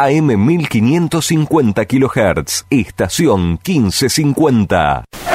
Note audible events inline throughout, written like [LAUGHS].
AM 1550 kHz, estación 1550.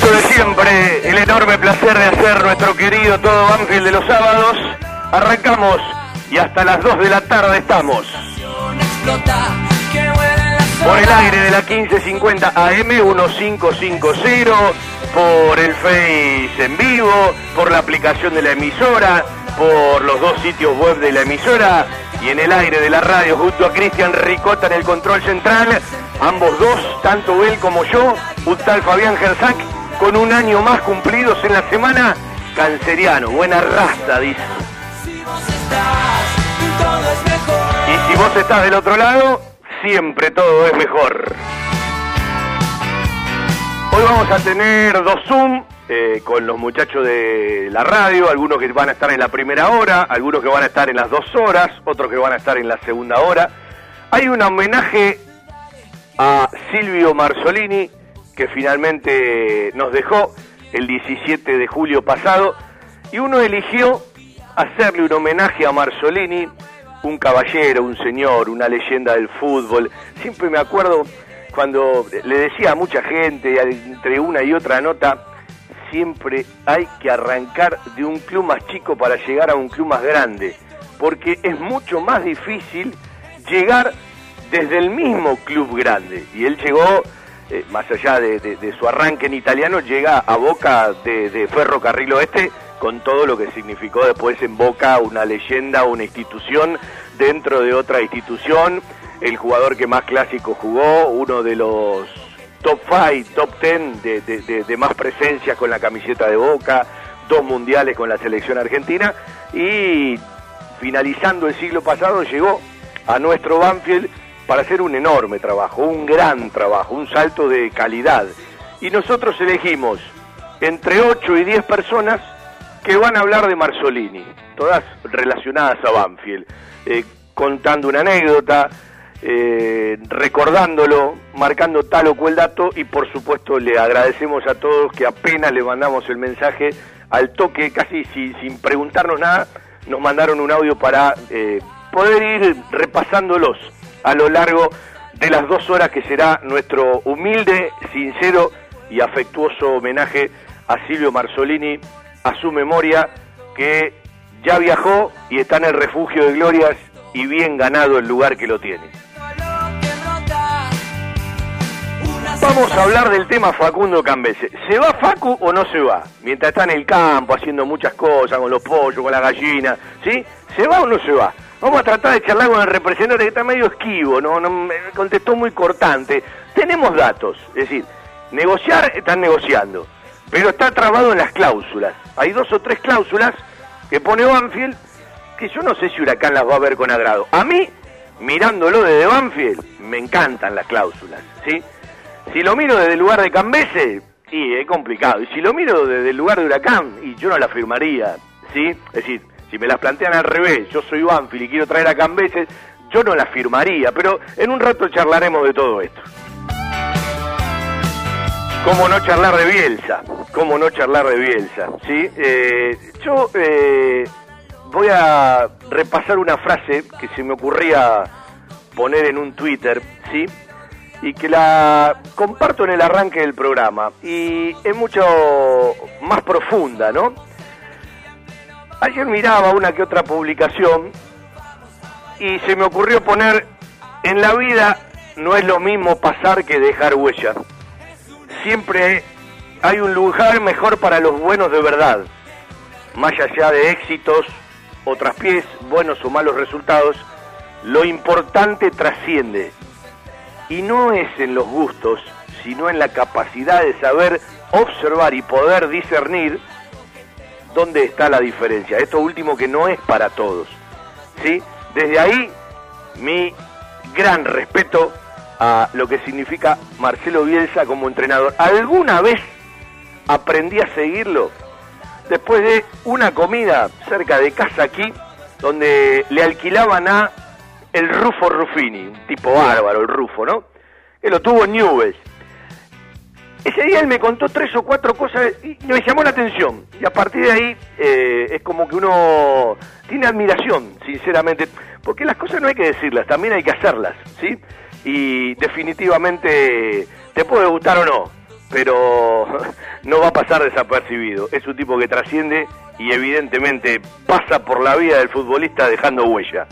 gusto de siempre, el enorme placer de hacer nuestro querido todo ángel de los sábados. Arrancamos y hasta las 2 de la tarde estamos. Por el aire de la 1550 AM 1550, por el Face en vivo, por la aplicación de la emisora, por los dos sitios web de la emisora y en el aire de la radio junto a Cristian Ricota en el control central, ambos dos, tanto él como yo, Ustal Fabián Gersac con un año más cumplidos en la semana. Canceriano, buena raza, dice. Y si vos estás del otro lado, siempre todo es mejor. Hoy vamos a tener dos Zoom eh, con los muchachos de la radio, algunos que van a estar en la primera hora, algunos que van a estar en las dos horas, otros que van a estar en la segunda hora. Hay un homenaje a Silvio Marzolini, que finalmente nos dejó el 17 de julio pasado, y uno eligió hacerle un homenaje a Marzolini, un caballero, un señor, una leyenda del fútbol. Siempre me acuerdo cuando le decía a mucha gente, entre una y otra nota, siempre hay que arrancar de un club más chico para llegar a un club más grande, porque es mucho más difícil llegar desde el mismo club grande. Y él llegó eh, más allá de, su arranque en italiano, llega a Boca de, de Ferrocarril Oeste con todo lo que significó después en Boca una leyenda, una institución dentro de otra institución, el jugador que más clásico jugó, uno de los top 5, top 10 de, de, más presencia con la camiseta de Boca, dos mundiales con la selección argentina. Y finalizando el siglo pasado llegó a nuestro Banfield para hacer un enorme trabajo, un gran trabajo, un salto de calidad. Y nosotros elegimos entre 8 y 10 personas que van a hablar de Marzolini, todas relacionadas a Banfield, eh, contando una anécdota, eh, recordándolo, marcando tal o cual dato y por supuesto le agradecemos a todos que apenas le mandamos el mensaje al toque, casi sin preguntarnos nada, nos mandaron un audio para eh, poder ir repasándolos a lo largo de las dos horas que será nuestro humilde, sincero y afectuoso homenaje a Silvio Marzolini, a su memoria, que ya viajó y está en el refugio de glorias y bien ganado el lugar que lo tiene. Vamos a hablar del tema Facundo Cambese. ¿Se va Facu o no se va? Mientras está en el campo haciendo muchas cosas con los pollos, con la gallina, ¿sí? ¿Se va o no se va? Vamos a tratar de charlar con el representante que está medio esquivo, no, no me contestó muy cortante. Tenemos datos, es decir, negociar están negociando, pero está trabado en las cláusulas. Hay dos o tres cláusulas que pone Banfield que yo no sé si Huracán las va a ver con agrado. A mí, mirándolo desde Banfield, me encantan las cláusulas, ¿sí? Si lo miro desde el lugar de Cambese, sí, es complicado. Y si lo miro desde el lugar de Huracán, y yo no la firmaría, ¿sí? Es decir, si me las plantean al revés, yo soy Banfield y quiero traer a Cambeses, yo no la firmaría, pero en un rato charlaremos de todo esto. ¿Cómo no charlar de Bielsa? ¿Cómo no charlar de Bielsa? ¿Sí? Eh, yo eh, voy a repasar una frase que se me ocurría poner en un Twitter, ¿sí? Y que la comparto en el arranque del programa. Y es mucho más profunda, ¿no? Ayer miraba una que otra publicación y se me ocurrió poner, en la vida no es lo mismo pasar que dejar huella. Siempre hay un lugar mejor para los buenos de verdad, más allá de éxitos o traspiés, buenos o malos resultados, lo importante trasciende. Y no es en los gustos, sino en la capacidad de saber observar y poder discernir dónde está la diferencia. Esto último que no es para todos. ¿sí? Desde ahí, mi gran respeto a lo que significa Marcelo Bielsa como entrenador. ¿Alguna vez aprendí a seguirlo? Después de una comida cerca de casa aquí, donde le alquilaban a el Rufo Ruffini, un tipo bárbaro, el Rufo, ¿no? Que lo tuvo en Newell's. Ese día él me contó tres o cuatro cosas y me llamó la atención. Y a partir de ahí eh, es como que uno tiene admiración, sinceramente, porque las cosas no hay que decirlas, también hay que hacerlas, ¿sí? Y definitivamente te puede gustar o no, pero [LAUGHS] no va a pasar desapercibido. Es un tipo que trasciende y evidentemente pasa por la vida del futbolista dejando huella.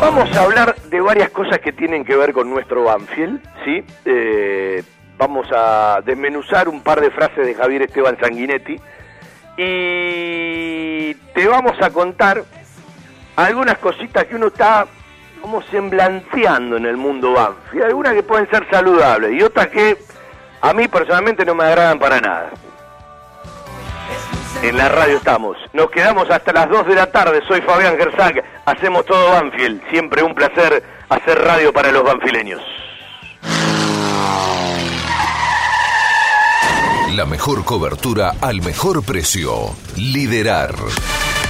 Vamos a hablar de varias cosas que tienen que ver con nuestro Banfield, ¿sí? Eh, vamos a desmenuzar un par de frases de Javier Esteban Sanguinetti y te vamos a contar algunas cositas que uno está como semblanceando en el mundo Banfield, algunas que pueden ser saludables y otras que a mí personalmente no me agradan para nada. En la radio estamos. Nos quedamos hasta las 2 de la tarde. Soy Fabián Gersak. Hacemos todo Banfield. Siempre un placer hacer radio para los banfileños. La mejor cobertura al mejor precio. Liderar.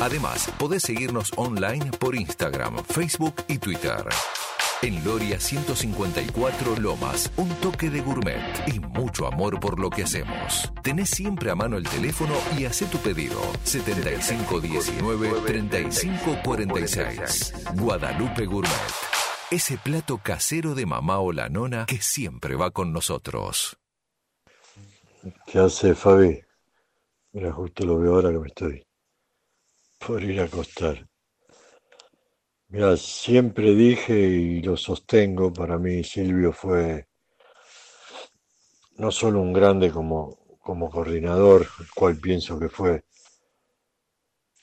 Además, podés seguirnos online por Instagram, Facebook y Twitter. En Loria 154 Lomas, un toque de gourmet y mucho amor por lo que hacemos. Tenés siempre a mano el teléfono y haz tu pedido. 7519-3546. Guadalupe Gourmet. Ese plato casero de mamá o la nona que siempre va con nosotros. ¿Qué hace Fabi? Mira, justo lo veo ahora que me estoy por ir a acostar. Mira, siempre dije y lo sostengo, para mí Silvio fue no solo un grande como, como coordinador, el cual pienso que fue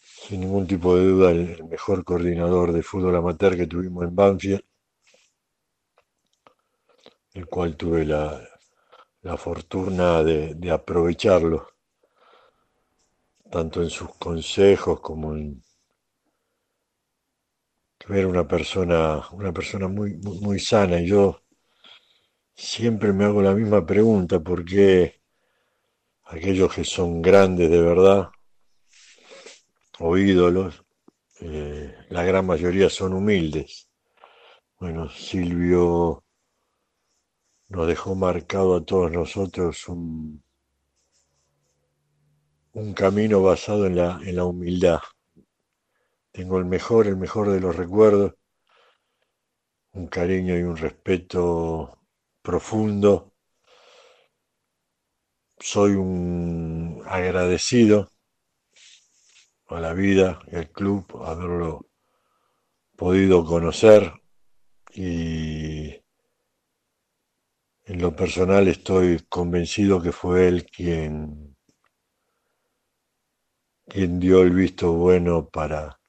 sin ningún tipo de duda el mejor coordinador de fútbol amateur que tuvimos en Banfield, el cual tuve la, la fortuna de, de aprovecharlo tanto en sus consejos como en era una persona, una persona muy, muy, sana. Y yo siempre me hago la misma pregunta, ¿por qué aquellos que son grandes de verdad o ídolos, eh, la gran mayoría son humildes? Bueno, Silvio nos dejó marcado a todos nosotros un, un camino basado en la, en la humildad. Tengo el mejor, el mejor de los recuerdos, un cariño y un respeto profundo. Soy un agradecido a la vida al club haberlo podido conocer y en lo personal estoy convencido que fue él quien quien dio el visto bueno para,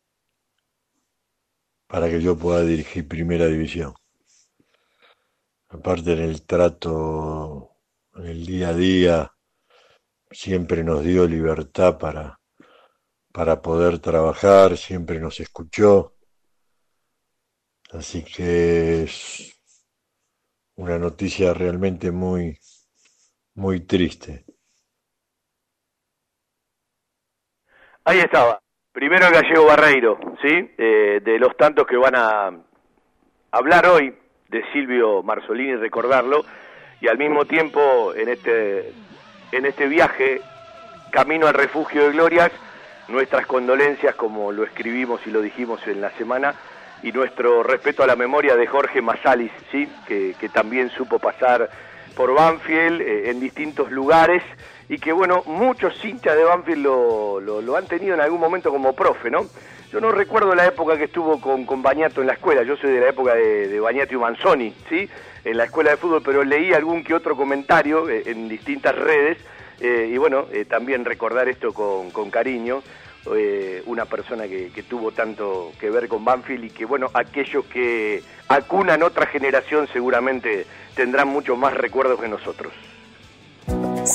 para que yo pueda dirigir primera división. Aparte en el trato, en el día a día, siempre nos dio libertad para, para poder trabajar, siempre nos escuchó. Así que es una noticia realmente muy, muy triste. Ahí estaba. Primero el gallego Barreiro, ¿sí? Eh, de los tantos que van a hablar hoy de Silvio Marzolini, recordarlo, y al mismo tiempo en este, en este viaje, camino al refugio de glorias, nuestras condolencias, como lo escribimos y lo dijimos en la semana, y nuestro respeto a la memoria de Jorge Masalis, ¿sí? que, también supo pasar por Banfield eh, en distintos lugares y que bueno, muchos hinchas de Banfield lo, lo, han tenido en algún momento como profe, ¿no? Yo no recuerdo la época que estuvo con, con Bañato en la escuela, yo soy de la época de, de Bañato y Manzoni, ¿sí? En la escuela de fútbol, pero leí algún que otro comentario eh, en distintas redes eh, y bueno, también recordar esto con, con cariño eh, una persona que, que, tuvo tanto que ver con Banfield y que, bueno, aquellos que acunan otra generación seguramente tendrán mucho más recuerdos que nosotros.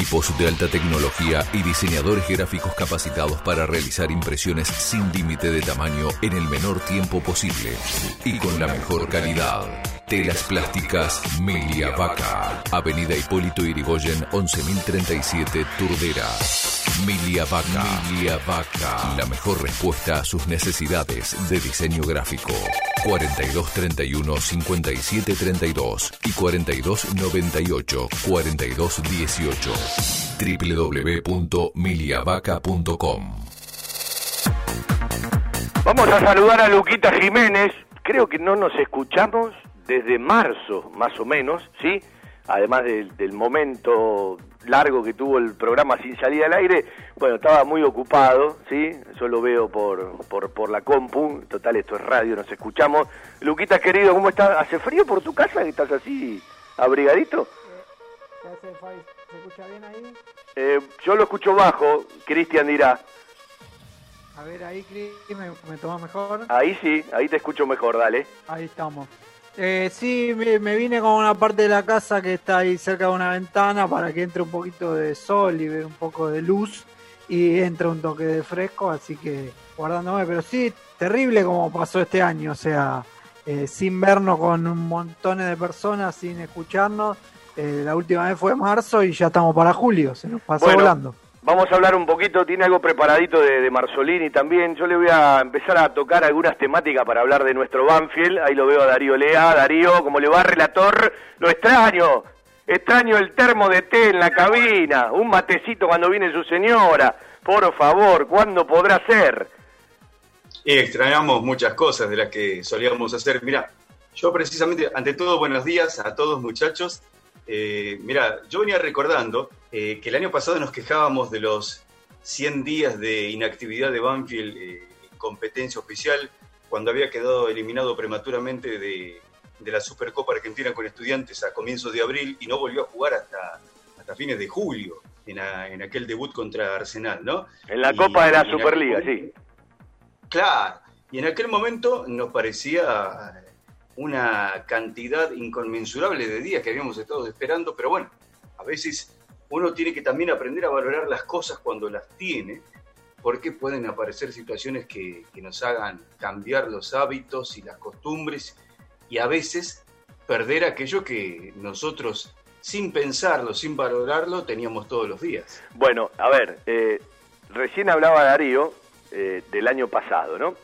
Equipos de alta tecnología y diseñadores gráficos capacitados para realizar impresiones sin límite de tamaño en el menor tiempo posible y con la mejor calidad. Telas Plásticas Milia Vaca. Avenida Hipólito Irigoyen 11037 Turdera. Milia Vaca. Milia Vaca. La mejor respuesta a sus necesidades de diseño gráfico. 4231 5732 y 4298 4218. www.miliavaca.com. Vamos a saludar a Luquita Jiménez. Creo que no nos escuchamos desde marzo, más o menos, ¿sí? Además del, del, momento largo que tuvo el programa sin salida al aire, bueno, estaba muy ocupado, ¿sí? Yo lo veo por, por, por la compu, total, esto es radio, nos escuchamos. Luquita, querido, ¿cómo estás? ¿Hace frío por tu casa que estás así abrigadito? ¿Qué hace, ¿Se escucha bien ahí? Eh, yo lo escucho bajo, Cristian dirá. A ver, ahí, ¿me, me tomas mejor? Ahí sí, ahí te escucho mejor, dale. Ahí estamos. Eh, sí, me, me, vine con una parte de la casa que está ahí cerca de una ventana para que entre un poquito de sol y ver un poco de luz y entre un toque de fresco, así que guardándome, pero sí, terrible como pasó este año, o sea, eh, sin vernos con un montón de personas, sin escucharnos. Eh, la última vez fue marzo y ya estamos para julio, se nos pasó bueno. volando. Vamos a hablar un poquito, tiene algo preparadito de, de, Marzolini también. Yo le voy a empezar a tocar algunas temáticas para hablar de nuestro Banfield. Ahí lo veo a Darío Lea. Darío, como le va, relator, lo extraño. Extraño el termo de té en la cabina, un matecito cuando viene su señora. Por favor, ¿cuándo podrá ser? Y extrañamos muchas cosas de las que solíamos hacer. Mira, yo precisamente, ante todo, buenos días a todos muchachos. Eh, mira, yo venía recordando eh, que el año pasado nos quejábamos de los 100 días de inactividad de Banfield eh, en competencia oficial, cuando había quedado eliminado prematuramente de, de, la Supercopa Argentina con estudiantes a comienzos de abril y no volvió a jugar hasta, hasta fines de julio, en, a, en, aquel debut contra Arsenal, ¿no? En la y, Copa de la Superliga, aquel, sí. Claro, y en aquel momento nos parecía una cantidad inconmensurable de días que habíamos estado esperando, pero bueno, a veces uno tiene que también aprender a valorar las cosas cuando las tiene, porque pueden aparecer situaciones que, nos hagan cambiar los hábitos y las costumbres y a veces perder aquello que nosotros, sin pensarlo, sin valorarlo, teníamos todos los días. Bueno, a ver, eh, recién hablaba Darío eh, del año pasado, ¿no?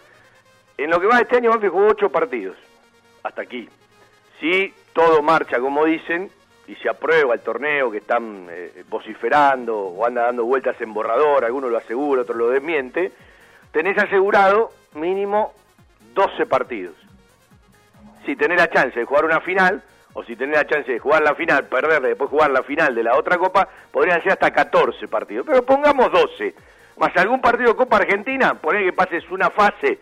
En lo que va este año, Banfield jugó ocho partidos hasta aquí. Si todo marcha como dicen y se aprueba el torneo que están eh, vociferando o anda dando vueltas en borrador, alguno lo asegura, otro lo desmiente, tenés asegurado mínimo 12 partidos. Si tenés la chance de jugar una final, o si tenés la chance de jugar la final, perderla y después jugar la final de la otra copa, podrían ser hasta 14 partidos. Pero pongamos 12, más algún partido de Copa Argentina, poner que pases una fase,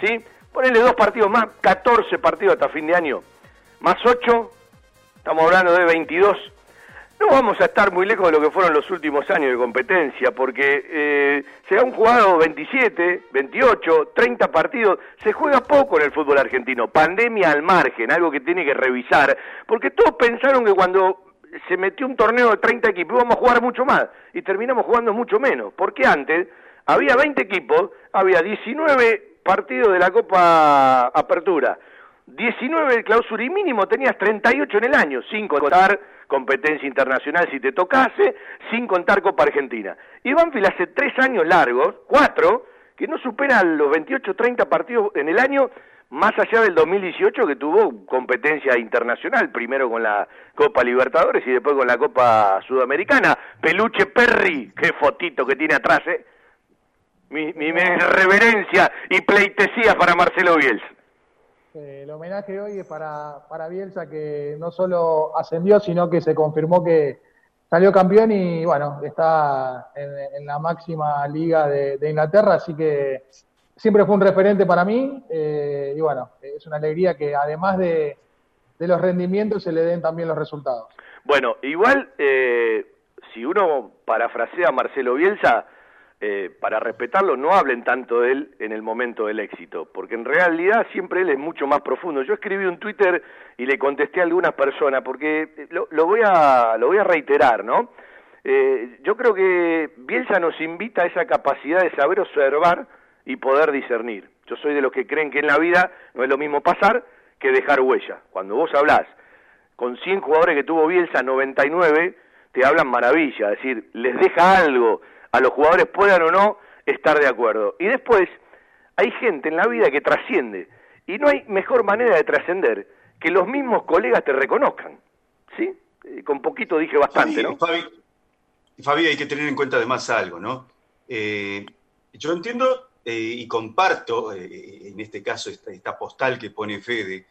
¿sí? Ponele dos partidos más, 14 partidos hasta fin de año, más 8, estamos hablando de 22. No vamos a estar muy lejos de lo que fueron los últimos años de competencia, porque eh, se han jugado 27, 28, 30 partidos, se juega poco en el fútbol argentino, pandemia al margen, algo que tiene que revisar, porque todos pensaron que cuando se metió un torneo de 30 equipos íbamos a jugar mucho más, y terminamos jugando mucho menos, porque antes había 20 equipos, había 19 partido de la Copa Apertura, 19 de clausura y mínimo tenías 38 en el año, sin contar competencia internacional si te tocase, sin contar Copa Argentina. Y Banfield hace tres años largos, cuatro, que no superan los 28 30 partidos en el año, más allá del 2018 que tuvo competencia internacional, primero con la Copa Libertadores y después con la Copa Sudamericana. Peluche Perry, qué fotito que tiene atrás, ¿eh? Mi, mi, reverencia y pleitesía para Marcelo Bielsa. El homenaje hoy es para, para Bielsa que no solo ascendió, sino que se confirmó que, salió campeón y bueno, está en, en la máxima liga de, de Inglaterra, así que siempre fue un referente para mí eh, y bueno, es una alegría que además de, de los rendimientos se le den también los resultados. Bueno, igual, eh, si uno parafrasea a Marcelo Bielsa, eh, para respetarlo, no hablen tanto de él en el momento del éxito, porque en realidad siempre él es mucho más profundo. Yo escribí un Twitter y le contesté a algunas personas, porque lo, lo voy, a, lo voy a reiterar, ¿no? Eh, yo creo que Bielsa nos invita a esa capacidad de saber observar y poder discernir. Yo soy de los que creen que en la vida no es lo mismo pasar que dejar huella. Cuando vos hablás con 100 jugadores que tuvo Bielsa, 99 te hablan maravilla, es decir, les deja algo, a los jugadores puedan o no estar de acuerdo. Y después hay gente en la vida que trasciende y no hay mejor manera de trascender que los mismos colegas te reconozcan. ¿Sí? Eh, Con poquito dije bastante, ¿no? Fabi, Fabi, hay que tener en cuenta además algo, ¿no? Eh, yo entiendo eh, y comparto, eh, en este caso, esta, esta postal que pone Fede,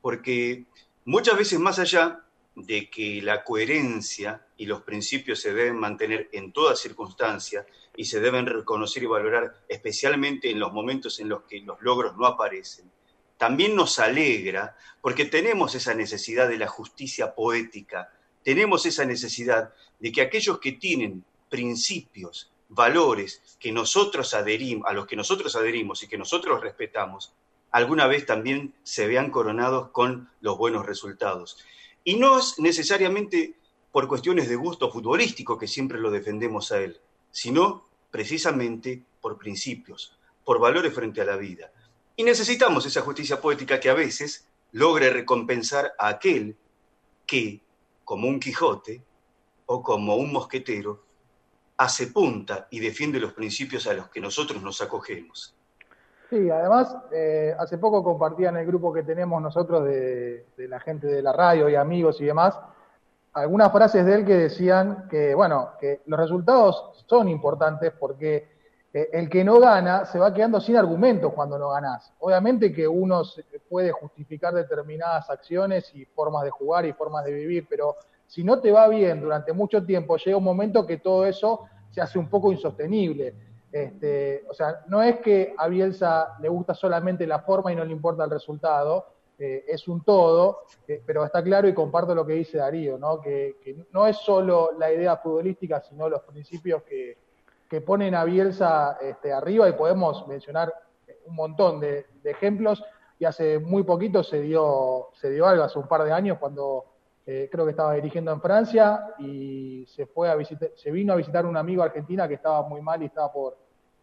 porque muchas veces más allá de que la coherencia y los principios se deben mantener en toda circunstancia y se deben reconocer y valorar especialmente en los momentos en los que los logros no aparecen, también nos alegra porque tenemos esa necesidad de la justicia poética, tenemos esa necesidad de que aquellos que tienen principios, valores que nosotros adherimos, a los que nosotros adherimos y que nosotros respetamos, alguna vez también se vean coronados con los buenos resultados. Y no es necesariamente por cuestiones de gusto futbolístico que siempre lo defendemos a él, sino precisamente por principios, por valores frente a la vida. Y necesitamos esa justicia poética que a veces logre recompensar a aquel que, como un Quijote o como un mosquetero, hace punta y defiende los principios a los que nosotros nos acogemos. Sí, además, eh, hace poco compartía en el grupo que tenemos nosotros de, la gente de la radio y amigos y demás, algunas frases de él que decían que, bueno, que los resultados son importantes porque eh, el que no gana se va quedando sin argumentos cuando no ganás. Obviamente que uno puede justificar determinadas acciones y formas de jugar y formas de vivir, pero si no te va bien durante mucho tiempo, llega un momento que todo eso se hace un poco insostenible. Este, o sea, no es que a Bielsa le gusta solamente la forma y no le importa el resultado, eh, es un todo, eh, pero está claro y comparto lo que dice Darío, ¿no? Que, no es solo la idea futbolística, sino los principios que, que ponen a Bielsa este, arriba y podemos mencionar un montón de, de, ejemplos. Y hace muy poquito se dio, se dio algo, hace un par de años, cuando eh, creo que estaba dirigiendo en Francia y se fue a visitar, se vino a visitar un amigo argentina que estaba muy mal y estaba por,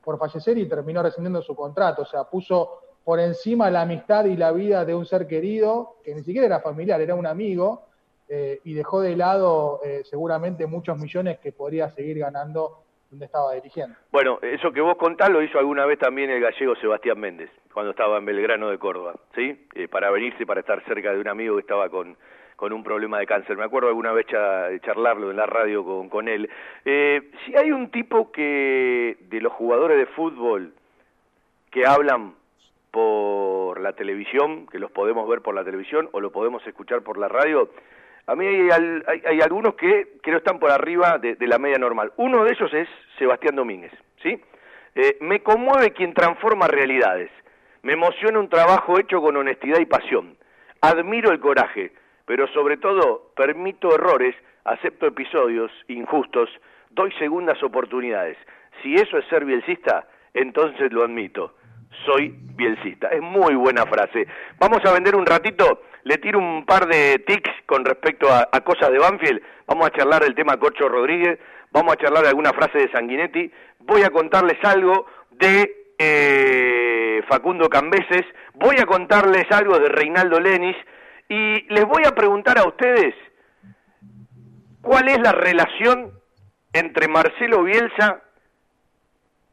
por fallecer y terminó rescindiendo su contrato. O sea, puso por encima la amistad y la vida de un ser querido, que ni siquiera era familiar, era un amigo, eh, y dejó de lado eh, seguramente muchos millones que podría seguir ganando donde estaba dirigiendo. Bueno, eso que vos contás lo hizo alguna vez también el gallego Sebastián Méndez, cuando estaba en Belgrano de Córdoba, ¿sí? Eh, para venirse, para estar cerca de un amigo que estaba con, con un problema de cáncer. Me acuerdo alguna vez charlarlo en la radio con, con él. Eh, si hay un tipo que, de los jugadores de fútbol, que hablan por la televisión, que los podemos ver por la televisión o lo podemos escuchar por la radio, a mí hay, hay, algunos que creo están por arriba de, de, la media normal. Uno de ellos es Sebastián Domínguez, ¿sí? Eh, me conmueve quien transforma realidades. Me emociona un trabajo hecho con honestidad y pasión. Admiro el coraje, pero sobre todo permito errores, acepto episodios injustos, doy segundas oportunidades. Si eso es ser bielcista, entonces lo admito. Soy bielcista. Es muy buena frase. Vamos a vender un ratito le tiro un par de tics con respecto a, cosas de Banfield. Vamos a charlar el tema Cocho Rodríguez, vamos a charlar alguna frase de Sanguinetti. Voy a contarles algo de eh, Facundo Cambeses, voy a contarles algo de Reinaldo Lenis y les voy a preguntar a ustedes cuál es la relación entre Marcelo Bielsa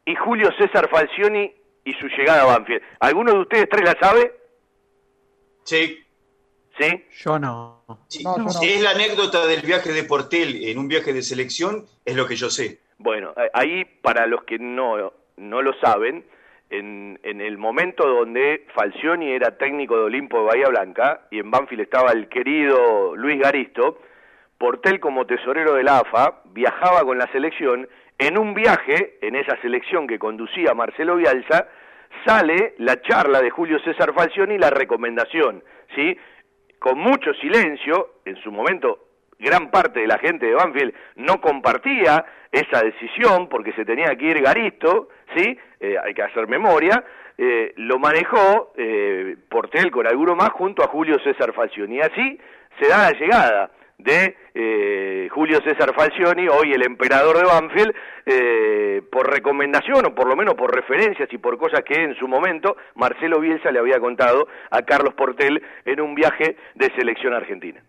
y Julio César Falcioni y su llegada a Banfield. ¿Alguno de ustedes tres la sabe? Sí. ¿Sí? Yo no. Sí, No, yo no. Si es la anécdota del viaje de Portel en un viaje de selección, es lo que yo sé. Bueno, ahí para los que no, no lo saben, en, en el momento donde Falcioni era técnico de Olimpo de Bahía Blanca y en Banfield estaba el querido Luis Garisto, Portel como tesorero de la AFA viajaba con la selección, en un viaje, en esa selección que conducía Marcelo Bielsa, sale la charla de Julio César Falcioni y la recomendación, ¿sí? Con mucho silencio, en su momento gran parte de la gente de Banfield no compartía esa decisión porque se tenía que ir Garisto, ¿sí? Eh, hay que hacer memoria, eh, lo manejó eh, Portel con alguno más junto a Julio César Falcioni. Y así se da la llegada de eh, Julio César Falcioni, hoy el emperador de Banfield, eh, por recomendación o por lo menos por referencias y por cosas que en su momento Marcelo Bielsa le había contado a Carlos Portel en un viaje de selección argentina.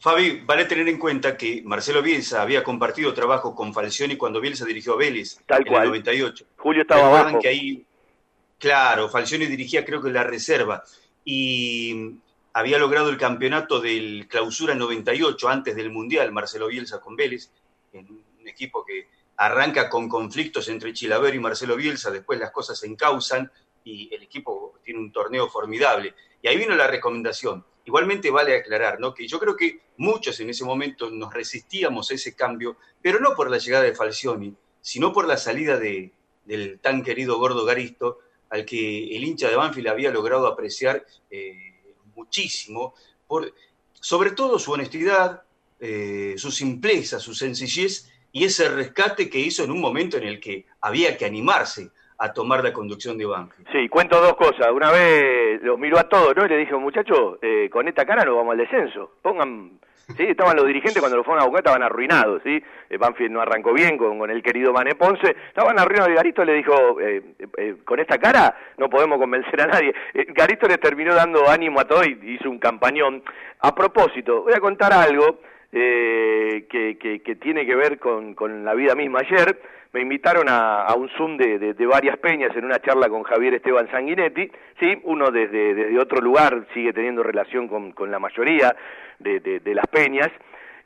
Fabi, vale tener en cuenta que Marcelo Bielsa había compartido trabajo con Falcioni cuando Bielsa dirigió a Vélez Tal en cual. el 98. Julio estaba ¿Recuerdan abajo. que ahí, claro, Falcioni dirigía creo que la reserva y había logrado el campeonato del Clausura 98 antes del Mundial, Marcelo Bielsa con Vélez, en un equipo que arranca con conflictos entre Chilavero y Marcelo Bielsa, después las cosas se encausan y el equipo tiene un torneo formidable. Y ahí vino la recomendación. Igualmente vale aclarar. Que yo creo que muchos en ese momento nos resistíamos a ese cambio, pero no por la llegada de Falcioni, sino por la salida de, del tan querido Gordo Garisto, al que el hincha de Banfield había logrado apreciar eh, muchísimo, sobre todo su honestidad, eh, su simpleza, su sencillez y ese rescate que hizo en un momento en el que había que animarse a tomar la conducción de Banfield. Sí, cuento dos cosas. Una vez los miró a todos, ¿no? Y le dijo, muchachos, eh, con esta cara no vamos al descenso. Pongan... Sí, estaban los dirigentes cuando lo fueron a buscar, estaban arruinados, ¿sí? Eh, Banfield no arrancó bien con, con el querido Mané Ponce, estaban arruinados y Garito le dijo, eh, eh, con esta cara no podemos convencer a nadie. Eh, Garito les terminó dando ánimo a todos y hizo un campañón. A propósito, voy a contar algo eh, que, que, que tiene que ver con, con la vida misma. Ayer me invitaron a, a un Zoom de, varias peñas en una charla con Javier Esteban Sanguinetti, ¿sí? uno desde, otro lugar sigue teniendo relación con, con la mayoría de las peñas,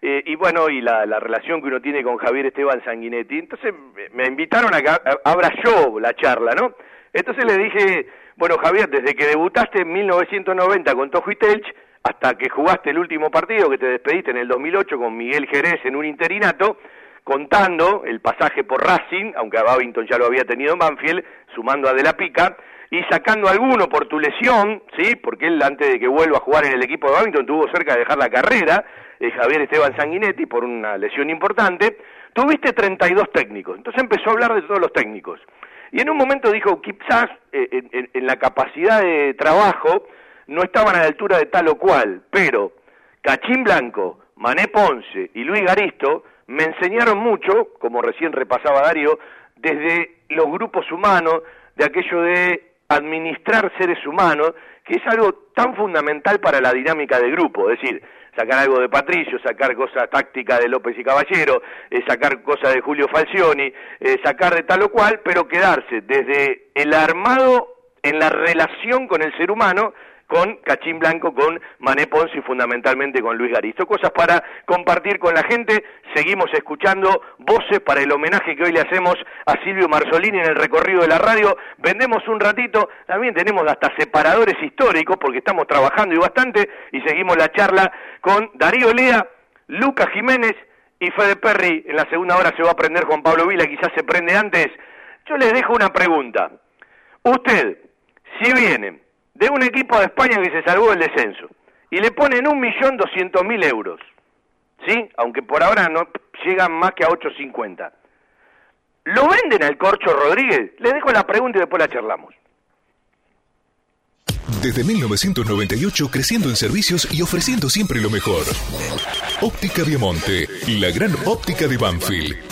eh, y bueno, y la, la, relación que uno tiene con Javier Esteban Sanguinetti. Entonces me invitaron a que abra yo la charla, ¿no? Entonces le dije, bueno Javier, desde que debutaste en 1990 con Tojo y Telch, hasta que jugaste el último partido, que te despediste en el 2008 con Miguel Jerez en un interinato, contando el pasaje por Racing, aunque a Babington ya lo había tenido en Banfield, sumando a De la Pica, y sacando alguno por tu lesión, ¿sí? Porque él antes de que vuelva a jugar en el equipo de Babington tuvo cerca de dejar la carrera, eh, Javier Esteban Sanguinetti, por una lesión importante, tuviste 32 técnicos, entonces empezó a hablar de todos los técnicos. Y en un momento dijo, quizás eh, en, en la capacidad de trabajo no estaban a la altura de tal o cual, pero Cachín Blanco, Mané Ponce y Luis Garisto me enseñaron mucho, como recién repasaba Darío, desde los grupos humanos, de aquello de administrar seres humanos, que es algo tan fundamental para la dinámica de grupo, es decir, sacar algo de Patricio, sacar cosas tácticas de López y Caballero, eh, sacar cosas de Julio Falcioni, eh, sacar de tal o cual, pero quedarse desde el armado en la relación con el ser humano, con Cachín Blanco, con Mané Ponce y fundamentalmente con Luis Garisto. Cosas para compartir con la gente. Seguimos escuchando voces para el homenaje que hoy le hacemos a Silvio Marzolini en el recorrido de la radio. Vendemos un ratito, también tenemos hasta separadores históricos porque estamos trabajando y bastante y seguimos la charla con Darío Lea, Lucas Jiménez y Fede Perry. En la segunda hora se va a prender Juan Pablo Vila, quizás se prende antes. Yo les dejo una pregunta. Usted, si viene de un equipo de España que se salvó del descenso y le ponen un millón doscientos mil euros, ¿sí? Aunque por ahora no llegan más que a 850. ¿Lo venden al Corcho Rodríguez? Le dejo la pregunta y después la charlamos. Desde 1998 creciendo en servicios y ofreciendo siempre lo mejor. Óptica Viamonte, la gran óptica de Banfield.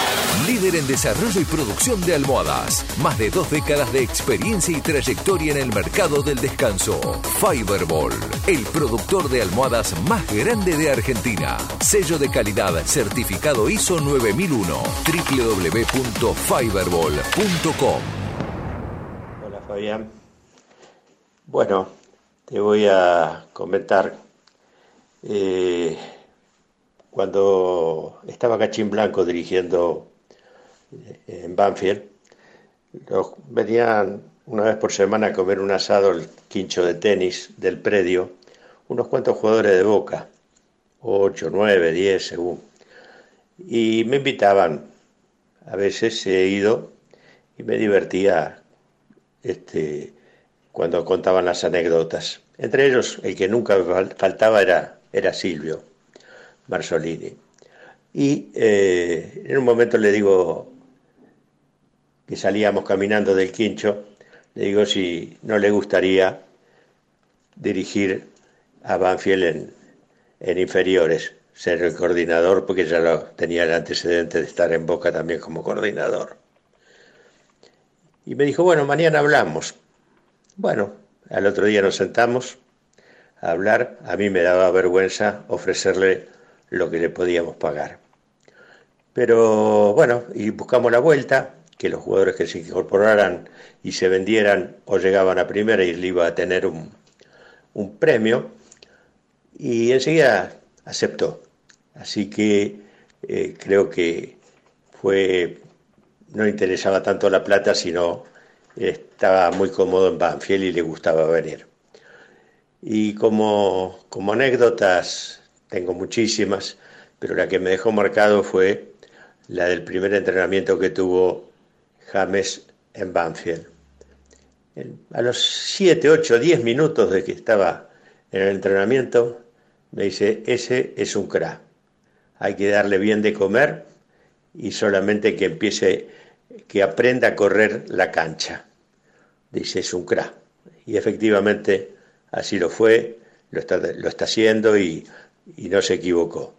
Líder en desarrollo y producción de almohadas. Más de dos décadas de experiencia y trayectoria en el mercado del descanso. Fiberball, el productor de almohadas más grande de Argentina. Sello de calidad certificado ISO 9001. www.fiberball.com. Hola Fabián. Bueno, te voy a comentar. eh, cuando estaba Cachín Blanco dirigiendo en Banfield, los- venían una vez por semana a comer un asado el quincho de tenis del predio, unos cuantos jugadores de Boca, 8, 9, 10 según. Y me invitaban, a veces he ido y me divertía este, cuando contaban las anécdotas. Entre ellos, el que nunca fal- faltaba era, era Silvio Marzolini. Y eh, en un momento le digo que salíamos caminando del quincho, le digo si no le gustaría dirigir a Banfield en, en inferiores, ser el coordinador, porque ya lo, tenía el antecedente de estar en Boca también como coordinador. Y me dijo, bueno, mañana hablamos. Bueno, al otro día nos sentamos a hablar. A mí me daba vergüenza ofrecerle lo que le podíamos pagar. Pero bueno, y buscamos la vuelta, que los jugadores que se incorporaran y se vendieran o llegaban a primera y él iba a tener un, un premio. Y enseguida aceptó. Así que eh, creo que fue no le interesaba tanto la plata, sino estaba muy cómodo en Banfield y le gustaba venir. Y como, como anécdotas, tengo muchísimas, pero la que me dejó marcado fue la del primer entrenamiento que tuvo James en Banfield. A los 7, 8, 10 minutos de que estaba en el entrenamiento, me dice, ese es un crack. Hay que darle bien de comer y solamente que empiece, que aprenda a correr la cancha. Dice, es un crack. Y efectivamente así lo fue, lo está, lo está haciendo y, y no se equivocó.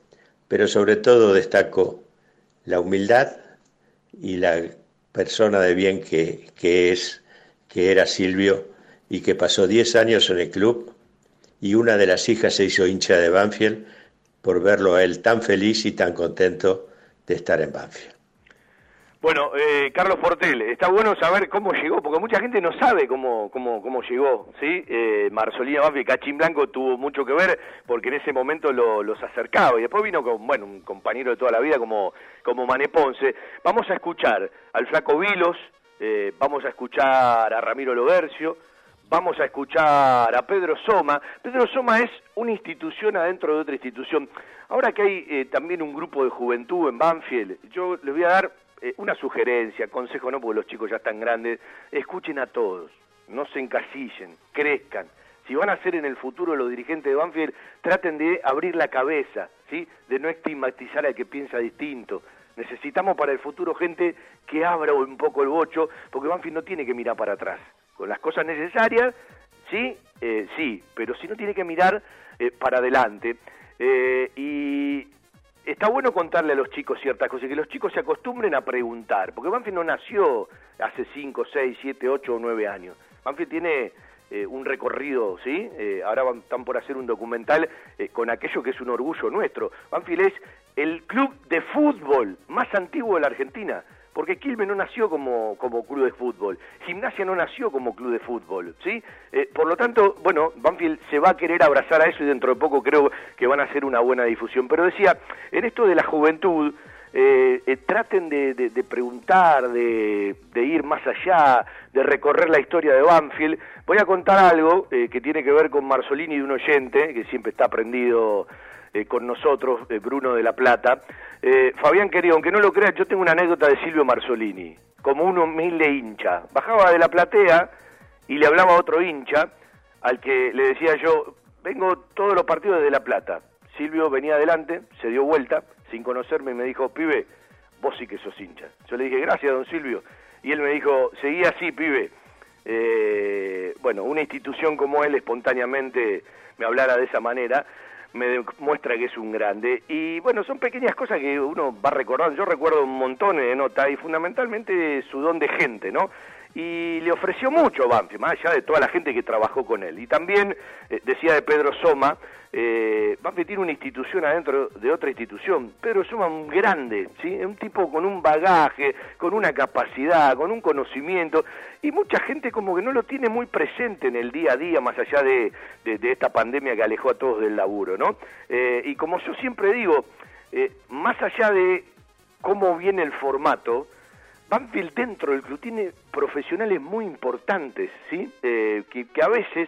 Pero sobre todo destaco la humildad y la persona de bien que, que es, que era Silvio y que pasó 10 años en el club y una de las hijas se hizo hincha de Banfield por verlo a él tan feliz y tan contento de estar en Banfield. Bueno, eh, Carlos Portel, está bueno saber cómo llegó, porque mucha gente no sabe cómo, cómo, cómo llegó, ¿sí? Eh, Marsolina Banfield, Cachín Blanco tuvo mucho que ver porque en ese momento lo- los acercaba y después vino con, bueno, un compañero de toda la vida como, como Mané Ponce. Vamos a escuchar al Flaco Vilos, eh, vamos a escuchar a Ramiro Lobercio, vamos a escuchar a Pedro Soma. Pedro Soma es una institución adentro de otra institución. Ahora que hay eh, también un grupo de juventud en Banfield, yo les voy a dar eh, una sugerencia, consejo no, porque los chicos ya están grandes, escuchen a todos, no se encasillen, crezcan. Si van a ser en el futuro los dirigentes de Banfield, traten de abrir la cabeza, ¿sí? de no estigmatizar al que piensa distinto. Necesitamos para el futuro gente que abra un poco el bocho, porque Banfield no tiene que mirar para atrás. Con las cosas necesarias, sí, eh, sí, pero si no tiene que mirar eh, para adelante. Y está bueno contarle a los chicos ciertas cosas, y que los chicos se acostumbren a preguntar, porque Banfield no nació hace 5, 6, 7, 8 o 9 años. Banfield tiene eh, un recorrido, ¿sí? Eh, ahora van- están por hacer un documental eh, con aquello que es un orgullo nuestro. Banfield es el club de fútbol más antiguo de la Argentina. Porque Quilmes no nació como, como club de fútbol, Gimnasia no nació como club de fútbol, ¿sí? Eh, por lo tanto, bueno, Banfield se va a querer abrazar a eso y dentro de poco creo que van a hacer una buena difusión. Pero decía, en esto de la juventud, eh, eh, traten de, preguntar, de, de ir más allá, de recorrer la historia de Banfield. Voy a contar algo eh, que tiene que ver con Marzolini de un oyente, que siempre está prendido eh, con nosotros, eh, Bruno de la Plata. Eh, Fabián querido, aunque no lo creas, yo tengo una anécdota de Silvio Marzolini, como un humilde hincha. Bajaba de la platea y le hablaba a otro hincha, al que le decía yo, vengo todos los partidos desde La Plata. Silvio venía adelante, se dio vuelta, sin conocerme, y me dijo, pibe, vos sí que sos hincha. Yo le dije, gracias, don Silvio. Y él me dijo, seguí así, pibe. Bueno, una institución como él espontáneamente me hablara de esa manera. Me demuestra que es un grande. Y bueno, son pequeñas cosas que uno va recordando. Yo recuerdo un montón de notas y fundamentalmente su don de gente, ¿no? Y le ofreció mucho Banfield, más allá de toda la gente que trabajó con él. Y también, eh, decía de Pedro Soma, eh, Banfield tiene una institución adentro de otra institución. Pedro Soma un grande, ¿sí? un tipo con un bagaje, con una capacidad, con un conocimiento, y mucha gente como que no lo tiene muy presente en el día a día, más allá de, de, esta pandemia que alejó a todos del laburo, ¿no? Eh, y como yo siempre digo, eh, más allá de cómo viene el formato, Banfield dentro del club tiene profesionales muy importantes, ¿sí? Eh, que, a veces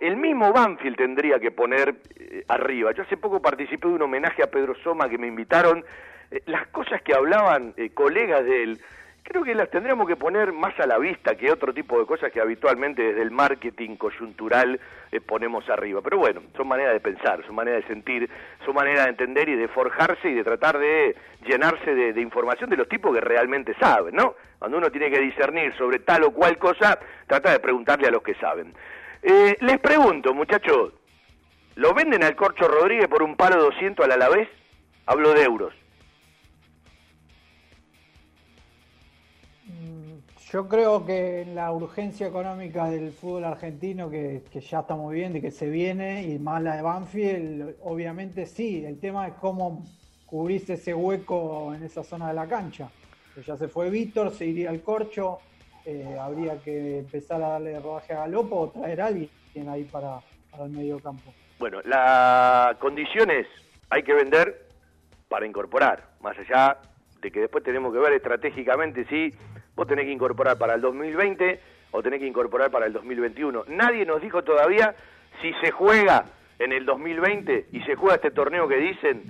el mismo Banfield tendría que poner eh, arriba. Yo hace poco participé de un homenaje a Pedro Soma que me invitaron. Eh, las cosas que hablaban colegas de él creo que las tendríamos que poner más a la vista que otro tipo de cosas que habitualmente desde el marketing coyuntural eh, ponemos arriba. Pero bueno, son maneras de pensar, son maneras de sentir, son maneras de entender y de forjarse y de tratar de llenarse de, información de los tipos que realmente saben, ¿no? Cuando uno tiene que discernir sobre tal o cual cosa, trata de preguntarle a los que saben. Eh, les pregunto, muchachos, ¿lo venden al Corcho Rodríguez por un palo 200 al Alavés? Hablo de euros. Yo creo que la urgencia económica del fútbol argentino, que, ya estamos viendo y que se viene, y más la de Banfield, obviamente sí. El tema es cómo cubrirse ese hueco en esa zona de la cancha. Que ya se fue Víctor, se iría al corcho, eh, habría que empezar a darle rodaje a Galopo o traer a alguien ahí para, el medio campo. Bueno, la condición es, hay que vender para incorporar, más allá de que después tenemos que ver estratégicamente si vos tenés que incorporar para el 2020 o tenés que incorporar para el 2021. Nadie nos dijo todavía si se juega en el 2020 y se juega este torneo que dicen,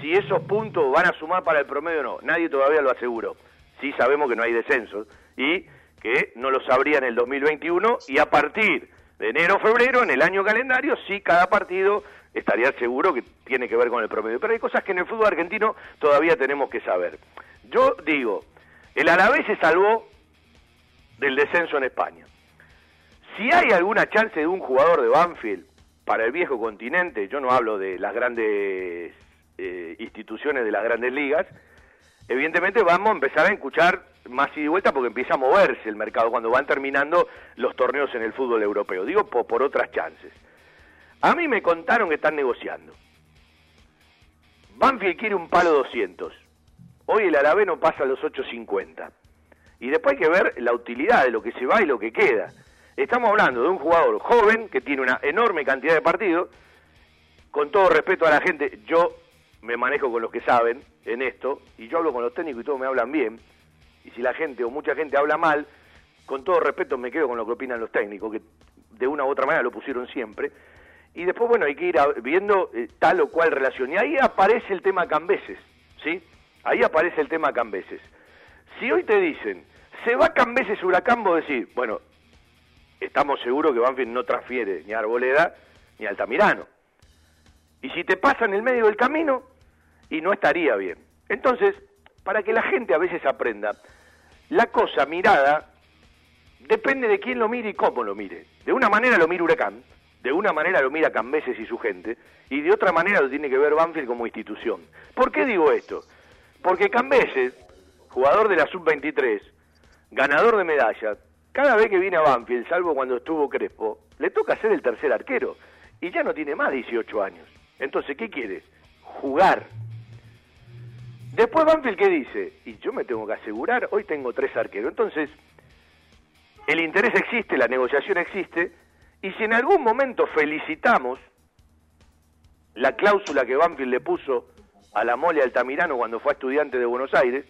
si esos puntos van a sumar para el promedio o no. Nadie todavía lo aseguró. Sí sabemos que no hay descensos y que no lo sabría en el 2021 y a partir de enero febrero, en el año calendario, sí cada partido estaría seguro que tiene que ver con el promedio. Pero hay cosas que en el fútbol argentino todavía tenemos que saber. Yo digo, el Alavés se salvó del descenso en España. Si hay alguna chance de un jugador de Banfield para el viejo continente, yo no hablo de las grandes eh, instituciones de las grandes ligas, evidentemente vamos a empezar a escuchar más y de vuelta porque empieza a moverse el mercado cuando van terminando los torneos en el fútbol europeo. Digo por, por otras chances. A mí me contaron que están negociando. Banfield quiere un palo 200. Hoy el Alavés no pasa a los 8.50. Y después hay que ver la utilidad de lo que se va y lo que queda. Estamos hablando de un jugador joven que tiene una enorme cantidad de partidos. Con todo respeto a la gente, yo me manejo con los que saben en esto, y yo hablo con los técnicos y todos me hablan bien. Y si la gente o mucha gente habla mal, con todo respeto me quedo con lo que opinan los técnicos, que de una u otra manera lo pusieron siempre. Y después, bueno, hay que ir viendo eh, tal o cual relación. Y ahí aparece el tema Cambeses, ¿sí? Ahí aparece el tema Cambeses. Si hoy te dicen, se va Cambeses Huracán, vos decís, bueno, estamos seguros que Banfield no transfiere ni a Arboleda ni a Altamirano. Y si te pasa en el medio del camino, y no estaría bien. Entonces, para que la gente a veces aprenda, la cosa mirada depende de quién lo mire y cómo lo mire. De una manera lo mira Huracán, de una manera lo mira Cambeses y su gente, y de otra manera lo tiene que ver Banfield como institución. ¿Por qué digo esto? Porque Cambeses, jugador de la sub-23, ganador de medalla, cada vez que viene a Banfield, salvo cuando estuvo Crespo, le toca ser el tercer arquero y ya no tiene más 18 años. Entonces, ¿qué quiere? Jugar. Después Banfield, ¿qué dice? Y yo me tengo que asegurar, hoy tengo tres arqueros. Entonces, el interés existe, la negociación existe, y si en algún momento felicitamos la cláusula que Banfield le puso a la Mole Altamirano cuando fue estudiante de Buenos Aires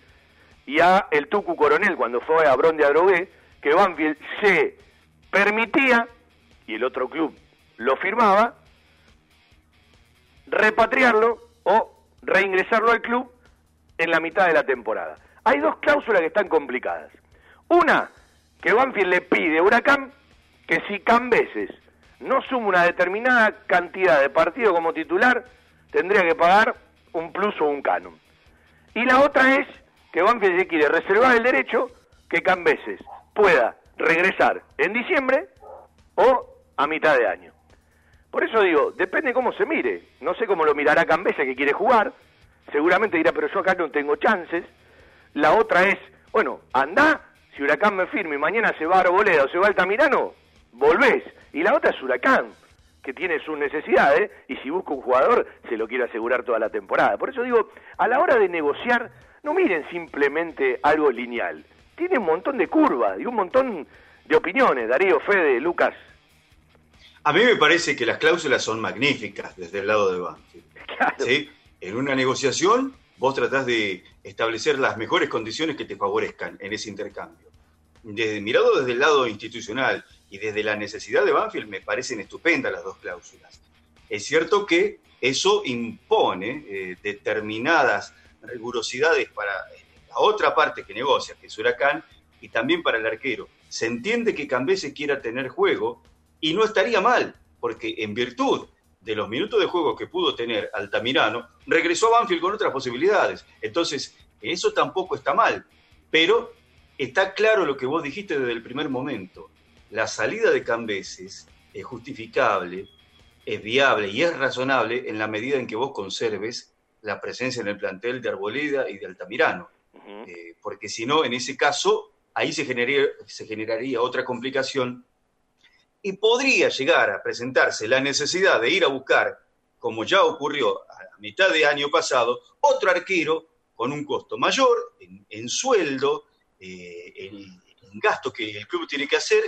y a el Tucu Coronel cuando fue a Bron de Adrogué, que Banfield se permitía, y el otro club lo firmaba, repatriarlo o reingresarlo al club en la mitad de la temporada. Hay dos cláusulas que están complicadas. Una, que Banfield le pide a Huracán que si Cambeses no suma una determinada cantidad de partidos como titular, tendría que pagar un plus o un canon. Y la otra es que Banfield se quiere reservar el derecho que Cambeses pueda regresar en diciembre o a mitad de año. Por eso digo, depende cómo se mire. No sé cómo lo mirará Cambese que quiere jugar. Seguramente dirá, pero yo acá no tengo chances. La otra es, bueno, anda, si Huracán me firme y mañana se va a Arboleda o se va a Altamirano, volvés. Y la otra es Huracán, que tiene sus necesidades y si busca un jugador se lo quiere asegurar toda la temporada. Por eso digo, a la hora de negociar, no miren simplemente algo lineal. Tiene un montón de curvas y un montón de opiniones. Darío, Fede, Lucas. A mí me parece que las cláusulas son magníficas desde el lado de Banfield. ¿sí? En una negociación vos tratás de establecer las mejores condiciones que te favorezcan en ese intercambio. Desde, mirado desde el lado institucional y desde la necesidad de Banfield, me parecen estupendas las dos cláusulas. Es cierto que eso impone eh, determinadas rigurosidades para eh, la otra parte que negocia, que es Huracán, y también para el arquero. Se entiende que Cambese quiera tener juego y no estaría mal, porque en virtud de los minutos de juego que pudo tener Altamirano, regresó a Banfield con otras posibilidades. Entonces, eso tampoco está mal, pero está claro lo que vos dijiste desde el primer momento. La salida de Cambeses es justificable, es viable y es razonable en la medida en que vos conserves la presencia en el plantel de Arboleda y de Altamirano. Eh, porque si no, en ese caso, ahí se generaría, se generaría otra complicación y podría llegar a presentarse la necesidad de ir a buscar, como ya ocurrió a mitad de año pasado, otro arquero con un costo mayor en, sueldo, eh, en, gasto que el club tiene que hacer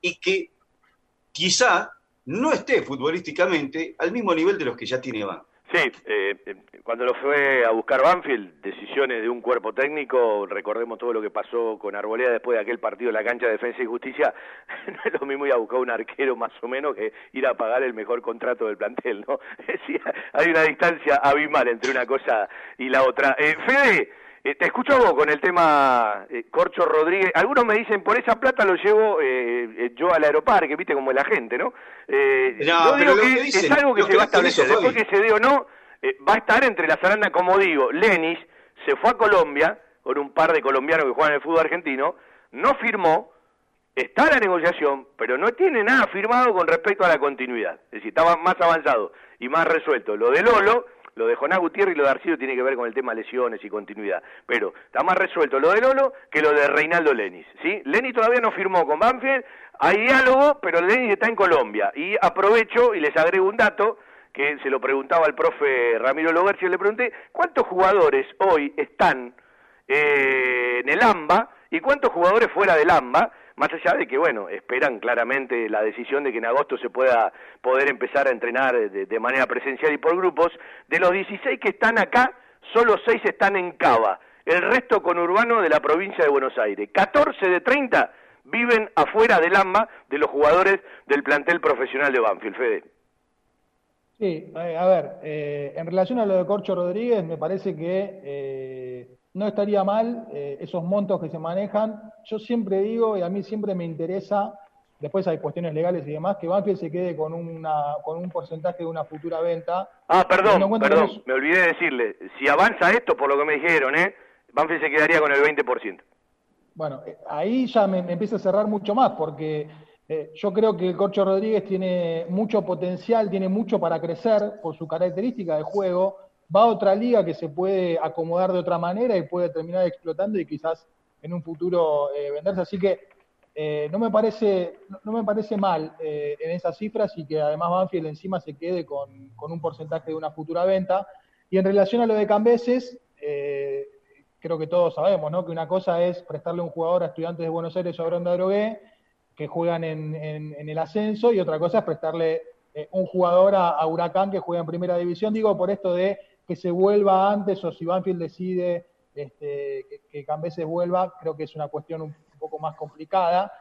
y que quizá no esté futbolísticamente al mismo nivel de los que ya tiene Banco. Sí, eh, eh, cuando lo fue a buscar Banfield, decisiones de un cuerpo técnico, recordemos todo lo que pasó con Arboleda después de aquel partido en la cancha de Defensa y Justicia, [LAUGHS] no es lo mismo ir a buscar un arquero más o menos que ir a pagar el mejor contrato del plantel, ¿no? [LAUGHS] hay una distancia abismal entre una cosa y la otra. Eh, Fede, eh, te escucho a vos con el tema eh, Corcho Rodríguez. Algunos me dicen, por esa plata lo llevo eh, eh yo al aeroparque, viste como es la gente, ¿no? Eh, yo digo que, es algo que se va a establecer. Después que se dé o no, va a estar entre la zaranda, como digo, Lenis se fue a Colombia con un par de colombianos que juegan en el fútbol argentino, no firmó, está la negociación, pero no tiene nada firmado con respecto a la continuidad. Es decir, estaba más avanzado y más resuelto. Lo de Lolo lo de Jonás Gutiérrez y lo de Arcido tiene que ver con el tema lesiones y continuidad. Pero está más resuelto lo de Lolo que lo de Reinaldo Lenis. ¿sí? Lenis todavía no firmó con Banfield, hay diálogo, pero Lenis está en Colombia. Y aprovecho y les agrego un dato que se lo preguntaba al profe Ramiro Logercio, le pregunté, ¿cuántos jugadores hoy están eh, en el AMBA y cuántos jugadores fuera del AMBA? Más allá de que, bueno, esperan claramente la decisión de que en agosto se pueda poder empezar a entrenar de, manera presencial y por grupos, de los 16 que están acá, solo 6 están en Cava, el resto con Urbano de la provincia de Buenos Aires. 14 de 30 viven afuera del AMBA de los jugadores del plantel profesional de Banfield, Fede. Sí, eh, a ver, eh, en relación a lo de Corcho Rodríguez, me parece que eh, no estaría mal eh, esos montos que se manejan. Yo siempre digo, y a mí siempre me interesa, después hay cuestiones legales y demás, que Banfield se quede con, una, con un porcentaje de una futura venta. Ah, perdón, perdón, me olvidé de decirle, si avanza esto, por lo que me dijeron, ¿eh? Banfield se quedaría con el 20%. Bueno, eh, ahí ya me, empieza a cerrar mucho más, porque eh, yo creo que el Corcho Rodríguez tiene mucho potencial, tiene mucho para crecer por su característica de juego va a otra liga que se puede acomodar de otra manera y puede terminar explotando y quizás en un futuro eh, venderse. Así que eh, no, me parece, no me parece mal eh, en esas cifras y que además Banfield encima se quede con, un porcentaje de una futura venta. Y en relación a lo de Cambeses, creo que todos sabemos ¿no? que una cosa es prestarle un jugador a estudiantes de Buenos Aires o a Bronda Drogué, que juegan en, en, el ascenso, y otra cosa es prestarle un jugador a, Huracán que juega en primera división. Digo por esto de que se vuelva antes o si Banfield decide este, que, que se vuelva, creo que es una cuestión un, poco más complicada.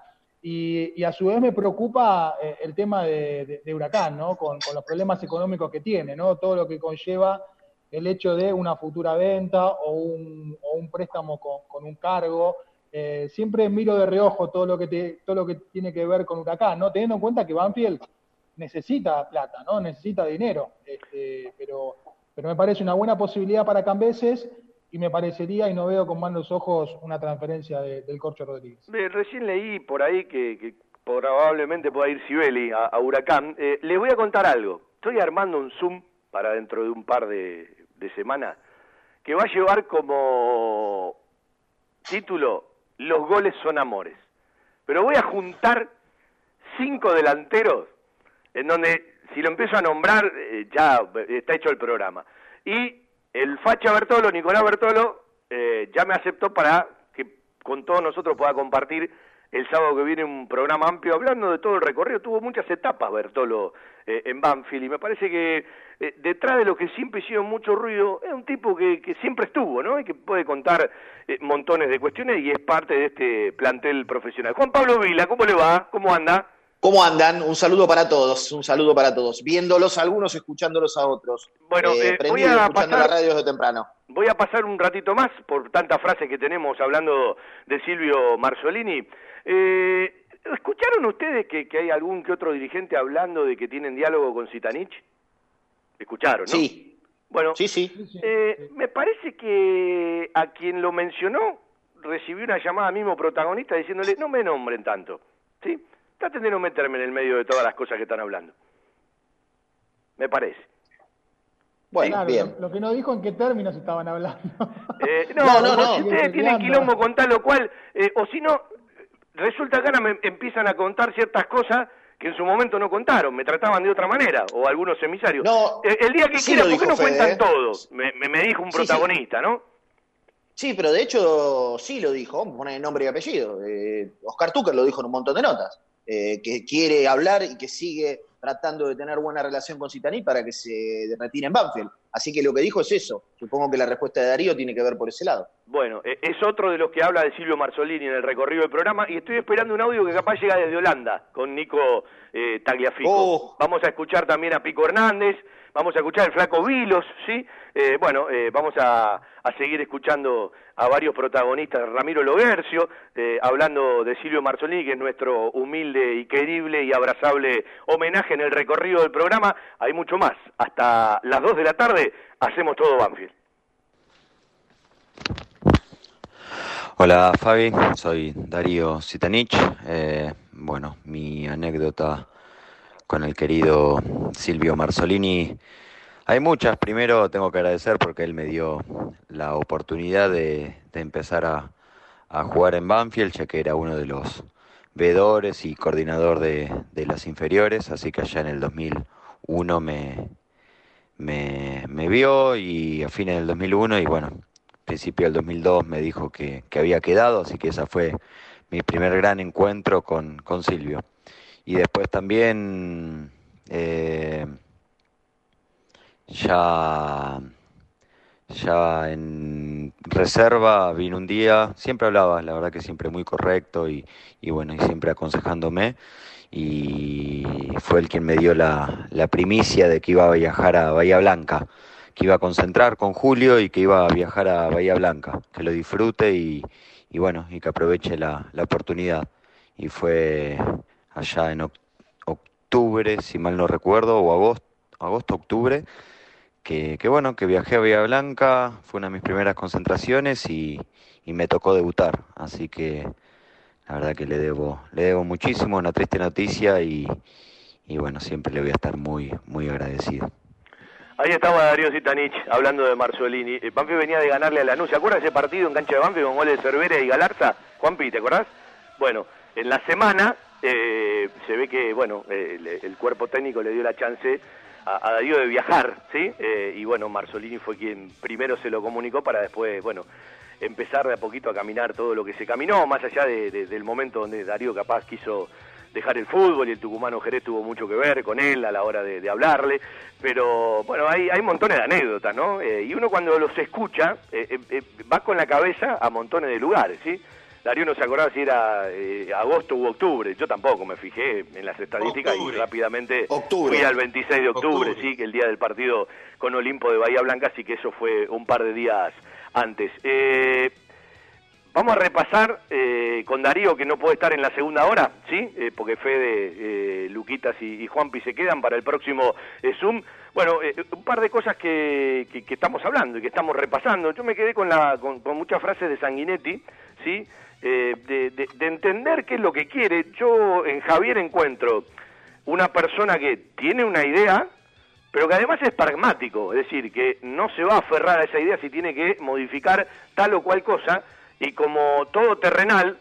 Y, a su vez me preocupa eh, el tema de, Huracán, ¿no? Con, los problemas económicos que tiene, ¿no? Todo lo que conlleva el hecho de una futura venta o un, préstamo con, un cargo. Eh, siempre miro de reojo todo lo que todo lo que tiene que ver con Huracán, ¿no? Teniendo en cuenta que Banfield necesita plata, ¿no? Necesita dinero, este, pero pero me parece una buena posibilidad para Cambeses y me parecería, y no veo con malos ojos, una transferencia del Corcho Rodríguez. recién leí por ahí que, probablemente pueda ir Sibeli a, Huracán. Eh, les voy a contar algo. Estoy armando un Zoom para dentro de un par de, de semanas que va a llevar como título Los goles son amores. Pero voy a juntar cinco delanteros en donde si lo empiezo a nombrar eh, ya está hecho el programa. Y el facha Bertolo, Nicolás Bertolo, eh, ya me aceptó para que con todos nosotros pueda compartir el sábado que viene un programa amplio hablando de todo el recorrido. Tuvo muchas etapas Bertolo eh, en Banfield y me parece que eh, detrás de lo que siempre hicieron mucho ruido es un tipo que, que siempre estuvo, ¿no? Y que puede contar eh, montones de cuestiones y es parte de este plantel profesional. Juan Pablo Vila, ¿cómo le va? ¿Cómo anda? ¿Cómo andan? Un saludo para todos, un saludo para todos. Viéndolos a algunos, escuchándolos a otros. Bueno, eh, voy prendido, a escuchando pasar- la radio desde temprano. Voy a pasar un ratito más por tantas frases que tenemos hablando de Silvio Marzolini. Eh, ¿Escucharon ustedes que, que hay algún que otro dirigente hablando de que tienen diálogo con Sitanich? Escucharon, ¿no? Sí. Bueno, Sí, sí. eh, me parece que a quien lo mencionó recibió una llamada mismo protagonista diciéndole no me nombren tanto, ¿sí? Traten de no meterme en el medio de todas las cosas que están hablando. Me parece. Bueno, Claro, bien. Lo, lo que no dijo en qué términos estaban hablando. [LAUGHS] Eh, no, No, no, como no. si ustedes tienen quilombo con tal o cual, eh, o si no, resulta que ahora me empiezan a contar ciertas cosas que en su momento no contaron, me trataban de otra manera, o algunos emisarios. No, Eh, el día que sí quieran, ¿por qué no Fede, cuentan eh? todo? Me, me- me dijo un Sí, sí. protagonista, ¿no? Sí, pero de hecho sí lo dijo, poner nombre y apellido. Eh, Oscar Tucker lo dijo en un montón de notas, eh, que quiere hablar y que sigue tratando de tener buena relación con Citaní para que se retire en Banfield. Así que lo que dijo es eso. Supongo que la respuesta de Darío tiene que ver por ese lado. Bueno, eh, es otro de los que habla de Silvio Marzolini en el recorrido del programa y estoy esperando un audio que capaz llega desde Holanda con Nico eh, Tagliafico. Oh. Vamos a escuchar también a Pico Hernández, vamos a escuchar al Flaco Vilos, ¿sí? Eh, bueno, eh, vamos a, a seguir escuchando a varios protagonistas, Ramiro Logercio, eh, hablando de Silvio Marzolini, que es nuestro humilde y querible y abrazable homenaje en el recorrido del programa. Hay mucho más. Hasta las 2 de la tarde hacemos todo Banfield. Hola Fabi, soy Darío Sitanich. Eh, bueno, mi anécdota con el querido Silvio Marzolini. Hay muchas. Primero tengo que agradecer porque él me dio la oportunidad de, empezar a, jugar en Banfield, ya que era uno de los veedores y coordinador de, de las inferiores. Así que allá en el 2001 me, me, me vio y a fines del 2001 y bueno, principio del 2002 me dijo que, que había quedado, así que esa fue mi primer gran encuentro con, con Silvio. Y después también eh, ya, ya en reserva vino un día, siempre hablaba, la verdad que siempre muy correcto y, y bueno, y siempre aconsejándome. Y fue el quien me dio la, la primicia de que iba a viajar a Bahía Blanca que iba a concentrar con Julio y que iba a viajar a Bahía Blanca, que lo disfrute y, y bueno, y que aproveche la, la oportunidad. Y fue allá en oc- octubre, si mal no recuerdo, o agosto, agosto, octubre, que, bueno, que viajé a Bahía Blanca, fue una de mis primeras concentraciones y, y me tocó debutar, así que la verdad que le debo, le debo muchísimo, una triste noticia y, y bueno, siempre le voy a estar muy, muy agradecido. Ahí estaba Darío Zitanich hablando de Marzolini. Eh, Banfield venía de ganarle a Lanús. ¿Se acuerdan ese partido en cancha de Banfield con goles de Cervera y Galarza? Juanpi, ¿te acordás? Bueno, en la semana eh, se ve que, bueno, eh, el cuerpo técnico le dio la chance a, Darío de viajar, ¿sí? Eh, y bueno, Marzolini fue quien primero se lo comunicó para después, bueno, empezar de a poquito a caminar todo lo que se caminó, más allá de- de- del momento donde Darío capaz quiso dejar el fútbol y el tucumano Jerez tuvo mucho que ver con él a la hora de, hablarle, pero bueno, hay, hay montones de anécdotas, ¿no? Eh, y uno cuando los escucha eh, va con la cabeza a montones de lugares, ¿sí? Darío no se acordaba si era eh, agosto u octubre, yo tampoco me fijé en las estadísticas y rápidamente Octubre. fui al 26 de octubre, sí, que el día del partido con Olimpo de Bahía Blanca, así que eso fue un par de días antes. Eh, Vamos a repasar eh, con Darío, que no puede estar en la segunda hora, ¿sí? Eh, porque Fede, eh, Luquitas y, y Juanpi se quedan para el próximo Zoom. Bueno, eh, un par de cosas que, que- que estamos hablando y que estamos repasando. Yo me quedé con, la, con, con muchas frases de Sanguinetti, ¿sí? Eh, de, de- de entender qué es lo que quiere. Yo en Javier encuentro una persona que tiene una idea, pero que además es pragmático, es decir, que no se va a aferrar a esa idea si tiene que modificar tal o cual cosa, y como todo terrenal,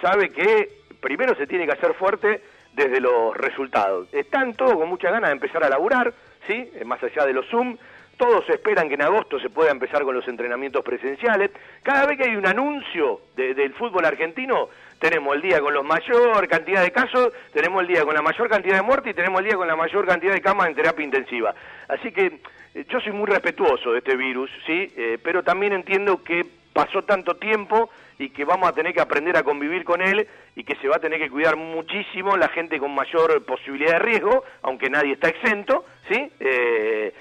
sabe que primero se tiene que hacer fuerte desde los resultados. Están todos con muchas ganas de empezar a laburar, ¿sí? Eh, Más allá de los Zoom. Todos esperan que en agosto se pueda empezar con los entrenamientos presenciales. Cada vez que hay un anuncio de- del fútbol argentino, tenemos el día con la mayor cantidad de casos, tenemos el día con la mayor cantidad de muertes y tenemos el día con la mayor cantidad de camas en terapia intensiva. Así que eh, yo soy muy respetuoso de este virus, ¿sí? Eh, pero también entiendo que pasó tanto tiempo y que vamos a tener que aprender a convivir con él y que se va a tener que cuidar muchísimo la gente con mayor posibilidad de riesgo, aunque nadie está exento, ¿sí? Eh,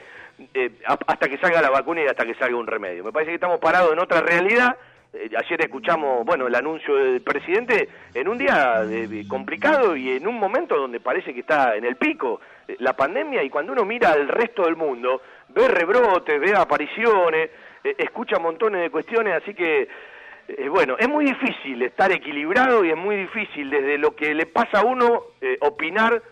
eh, hasta que salga la vacuna y hasta que salga un remedio. Me parece que estamos parados en otra realidad. Eh, ayer escuchamos, bueno, el anuncio del presidente en un día eh, complicado y en un momento donde parece que está en el pico eh, la pandemia y cuando uno mira al resto del mundo, ve rebrotes, ve apariciones, eh, escucha montones de cuestiones, así que bueno, es muy difícil estar equilibrado y es muy difícil desde lo que le pasa a uno opinar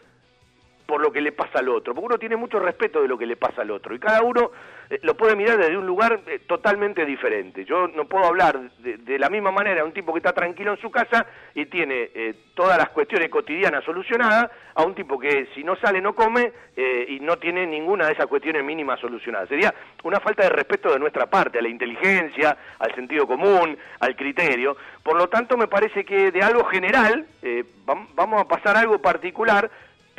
por lo que le pasa al otro, porque uno tiene mucho respeto de lo que le pasa al otro y cada uno eh, lo puede mirar desde un lugar eh, totalmente diferente. Yo no puedo hablar de, de la misma manera a un tipo que está tranquilo en su casa y tiene eh, todas las cuestiones cotidianas solucionadas a un tipo que si no sale no come y no tiene ninguna de esas cuestiones mínimas solucionadas. Sería una falta de respeto de nuestra parte a la inteligencia, al sentido común, al criterio. Por lo tanto, me parece que de algo general vam- vamos a pasar a algo particular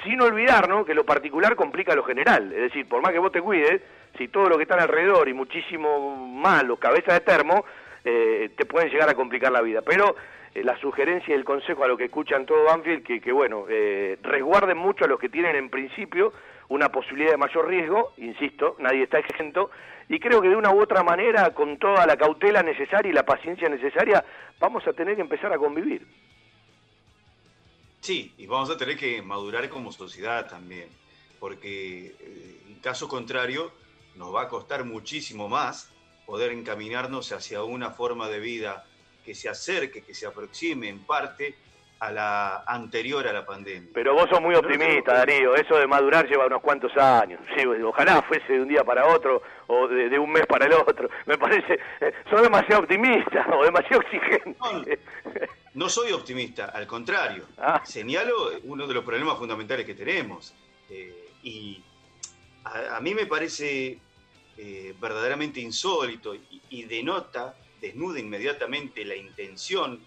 sin olvidarnos que lo particular complica lo general. Es decir, por más que vos te cuides, si todo lo que está alrededor y muchísimo más los cabezas de termo, eh, te pueden llegar a complicar la vida. Pero eh, la sugerencia y el consejo a lo que escuchan todo Banfield, que, que bueno, eh, resguarden mucho a los que tienen en principio una posibilidad de mayor riesgo, insisto, nadie está exento, y creo que de una u otra manera, con toda la cautela necesaria y la paciencia necesaria, vamos a tener que empezar a convivir. Sí, y vamos a tener que madurar como sociedad también, porque eh, en caso contrario nos va a costar muchísimo más poder encaminarnos hacia una forma de vida que se acerque, que se aproxime en parte a la anterior a la pandemia. Pero vos sos muy optimista, Darío. Eso de madurar lleva unos cuantos años. Sí, ojalá fuese de un día para otro o de, de un mes para el otro. Me parece, eh, sos demasiado optimista [LAUGHS] o demasiado exigente. No soy optimista, al contrario. Señalo uno de los problemas fundamentales que tenemos. Eh, y a, a mí me parece eh, verdaderamente insólito y, y denota, desnuda inmediatamente la intención,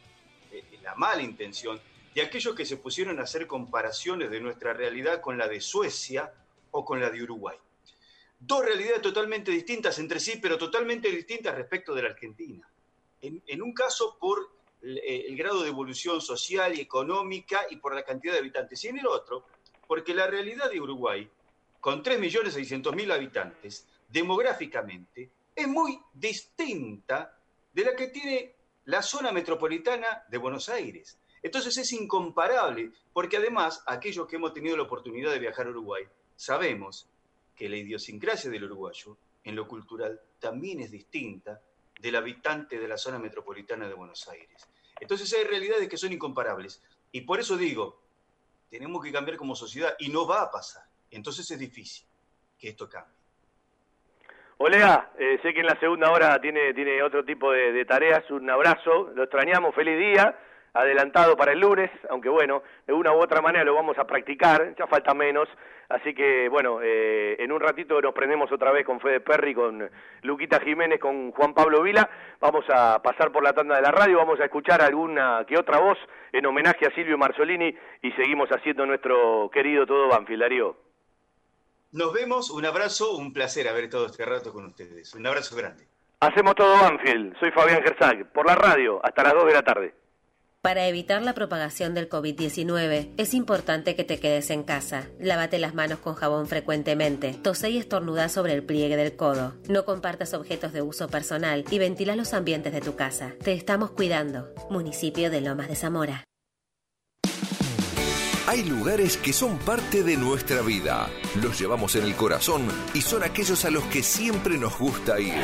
eh, la mala intención, de aquellos que se pusieron a hacer comparaciones de nuestra realidad con la de Suecia o con la de Uruguay. Dos realidades totalmente distintas entre sí, pero totalmente distintas respecto de la Argentina. En, en un caso por el, eh, el grado de evolución social y económica y por la cantidad de habitantes, y en el otro, porque la realidad de Uruguay, con 3.600.000 habitantes, demográficamente, es muy distinta de la que tiene la zona metropolitana de Buenos Aires. Entonces es incomparable, porque además aquellos que hemos tenido la oportunidad de viajar a Uruguay, sabemos que la idiosincrasia del uruguayo en lo cultural también es distinta del habitante de la zona metropolitana de Buenos Aires. Entonces hay realidades que son incomparables. Y por eso digo, tenemos que cambiar como sociedad y no va a pasar. Entonces es difícil que esto cambie. Olea, eh, sé que en la segunda hora tiene, tiene otro tipo de, de tareas. Un abrazo, lo extrañamos, feliz día. Adelantado para el lunes, aunque bueno, de una u otra manera lo vamos a practicar, ya falta menos. Así que bueno, eh, en un ratito nos prendemos otra vez con Fede Perry, con Luquita Jiménez, con Juan Pablo Vila. Vamos a pasar por la tanda de la radio, vamos a escuchar alguna que otra voz en homenaje a Silvio Marzolini y seguimos haciendo nuestro querido todo Banfield, Darío. Nos vemos, un abrazo, un placer haber estado este rato con ustedes. Un abrazo grande. Hacemos todo Banfield, soy Fabián Gersag, por la radio, hasta las 2 de la tarde. Para evitar la propagación del COVID-19, es importante que te quedes en casa. Lávate las manos con jabón frecuentemente. Tose y estornuda sobre el pliegue del codo. No compartas objetos de uso personal y ventila los ambientes de tu casa. Te estamos cuidando. Municipio de Lomas de Zamora. Hay lugares que son parte de nuestra vida. Los llevamos en el corazón y son aquellos a los que siempre nos gusta ir.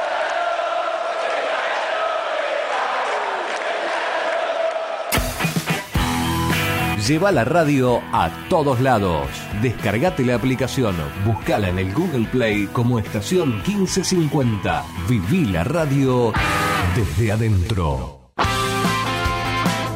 Lleva la radio a todos lados. Descargate la aplicación, buscala en el Google Play como estación 1550. Viví la radio desde adentro.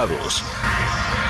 invitados.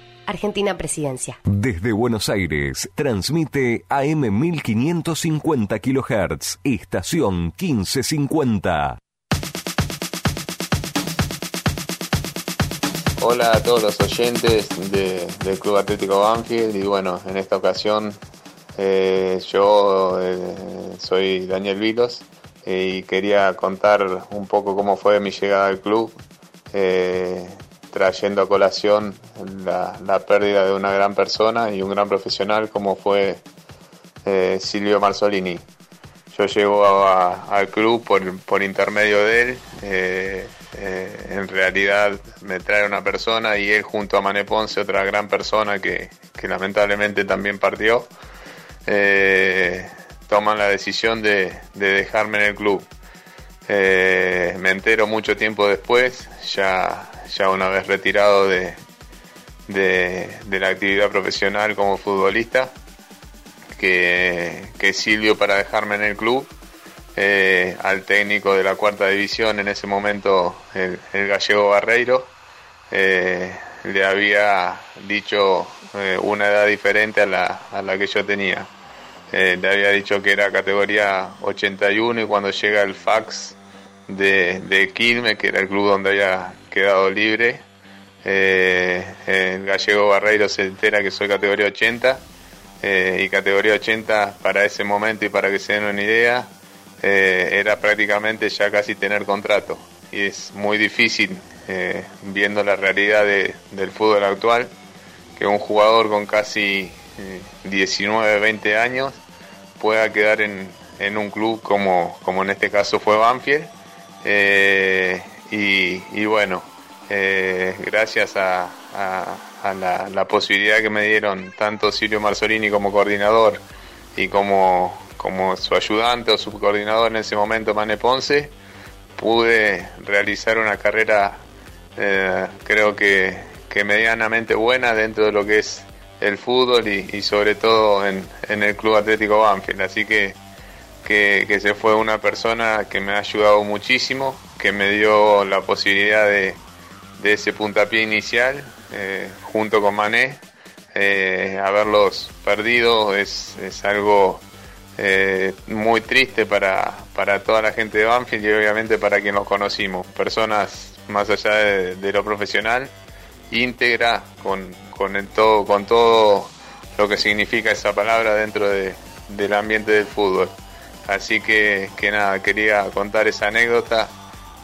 Argentina Presidencia. Desde Buenos Aires, transmite AM 1550 kHz, estación 1550. Hola a todos los oyentes de- del Club Atlético Banfield y bueno, en esta ocasión eh, yo eh, soy Daniel Vilos eh, y quería contar un poco cómo fue mi llegada al club, eh, trayendo a colación la, pérdida de una gran persona y un gran profesional como fue eh, Silvio Marzolini. Yo llego al club por, por intermedio de él. eh, eh, en realidad me trae una persona y él junto a Mané Ponce, otra gran persona que, lamentablemente también partió, toman la decisión de, de dejarme en el club. Me entero mucho tiempo después, ya, ya una vez retirado de, de, la actividad profesional como futbolista, que, que Silvio para dejarme en el club, eh, al técnico de la cuarta división en ese momento, el, gallego Barreiro, eh, le había dicho eh, una edad diferente a la, a la que yo tenía. Le había dicho que era categoría 81 y cuando llega el fax de, de que era el club donde había quedado libre, eh, el gallego Barreiro se entera que soy categoría 80 eh, y categoría 80 para ese momento y para que se den una idea eh, era prácticamente ya casi tener contrato. Y es muy difícil viendo la realidad de- del fútbol actual que un jugador con casi eh, 19, 20 años pueda quedar en, en un club como, como en este caso fue Banfield y, bueno eh, gracias a, la, posibilidad que me dieron tanto Silvio Marzolini como coordinador y como, como su ayudante o subcoordinador en ese momento, Mane Ponce, pude realizar una carrera eh, creo que, medianamente buena dentro de lo que es el fútbol y, sobre todo en, en el Club Atlético Banfield. Así que, que se fue una persona que me ha ayudado muchísimo, que me dio la posibilidad de, ese puntapié inicial eh, junto con Mané. Eh, haberlos perdido es, es algo eh, muy triste para, para toda la gente de Banfield y obviamente para quien los conocimos. Personas más allá de, de lo profesional, íntegra, con, con, el todo, con todo lo que significa esa palabra dentro de- del ambiente del fútbol. Así que, que nada, quería contar esa anécdota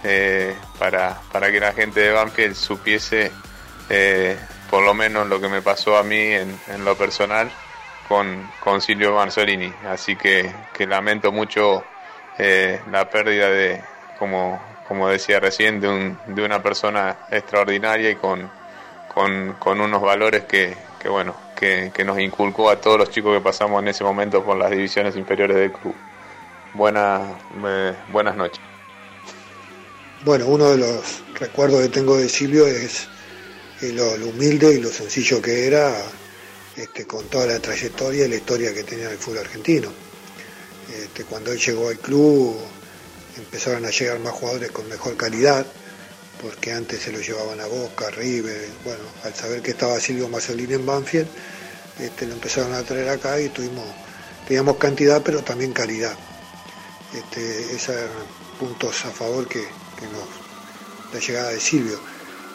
eh, para, para que la gente de Banfield supiese eh, por lo menos lo que me pasó a mí en, lo personal con, con Silvio Marzolini. Así que, que lamento mucho eh, la pérdida de, como, como decía recién, de, un- de una persona extraordinaria y con, con, con unos valores que, que bueno, que, que nos inculcó a todos los chicos que pasamos en ese momento por las divisiones inferiores del club. Buena, buenas noches. Bueno, uno de los recuerdos que tengo de Silvio es lo, humilde y lo sencillo que era, este, con toda la trayectoria y la historia que tenía el fútbol argentino. Este, cuando él llegó al club empezaron a llegar más jugadores con mejor calidad, porque antes se lo llevaban a Boca, River, bueno, al saber que estaba Silvio Mazzolini en Banfield, este, lo empezaron a traer acá y estuvimos teníamos cantidad pero también calidad. Este, esos eran puntos a favor que, la llegada de Silvio.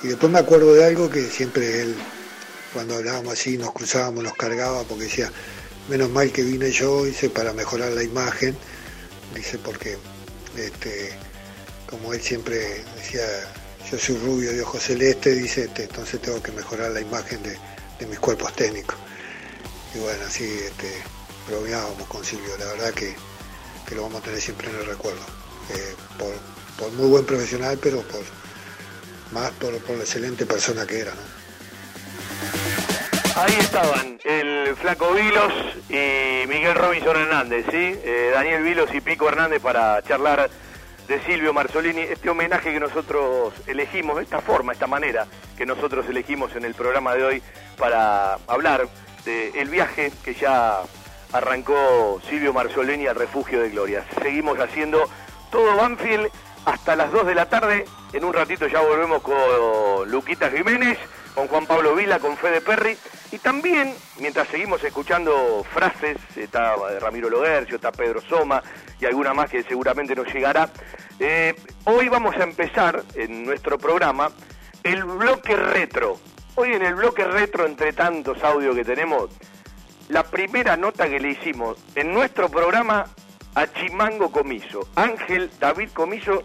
Y después me acuerdo de algo que siempre él, cuando hablábamos así, nos cruzábamos, nos cargaba, porque decía, menos mal que vine yo, dice, para mejorar la imagen, dice, porque este, como él siempre decía, yo soy rubio de ojos celeste, dice, este, entonces tengo que mejorar la imagen de, de mis cuerpos técnicos. Y bueno, así este, bromeábamos con Silvio, la verdad que, que lo vamos a tener siempre en el recuerdo. Eh, por muy buen profesional, pero por más por, por la excelente persona que era. Ahí estaban el Flaco Vilos y Miguel Robinson Hernández, ¿sí? Eh, Daniel Vilos y Pico Hernández para charlar de Silvio Marzolini, este homenaje que nosotros elegimos, esta forma, esta manera que nosotros elegimos en el programa de hoy para hablar del viaje que ya arrancó Silvio Marzolini al refugio de Gloria. Seguimos haciendo todo Banfield hasta las 2 de la tarde. En un ratito ya volvemos con Luquita Jiménez, con Juan Pablo Vila, con Fede Perry. Y también, mientras seguimos escuchando frases, está Ramiro Logercio, está Pedro Soma y alguna más que seguramente nos llegará, eh, hoy vamos a empezar en nuestro programa el bloque retro. Hoy en el bloque retro, entre tantos audios que tenemos, la primera nota que le hicimos en nuestro programa a Chimango Comiso. Ángel David Comiso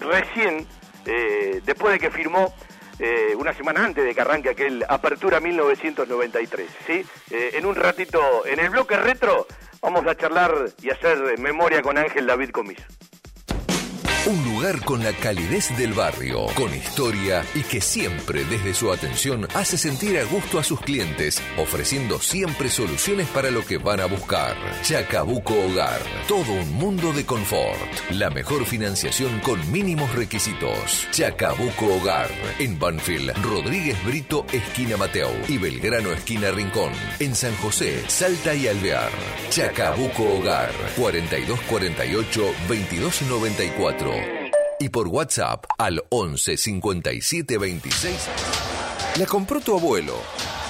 recién, eh, después de que firmó eh, una semana antes de que arranque aquel Apertura 1993. ¿sí? Eh, en un ratito, en el bloque retro, vamos a charlar y hacer memoria con Ángel David Comiso. Un lugar con la calidez del barrio, con historia y que siempre desde su atención hace sentir a gusto a sus clientes, ofreciendo siempre soluciones para lo que van a buscar. Chacabuco Hogar, todo un mundo de confort. La mejor financiación con mínimos requisitos. Chacabuco Hogar, en Banfield, Rodríguez Brito, esquina Mateo y Belgrano, esquina Rincón. En San José, Salta y Alvear. Chacabuco Hogar, 4248 2294 y por WhatsApp al 11 57 26. La compró tu abuelo,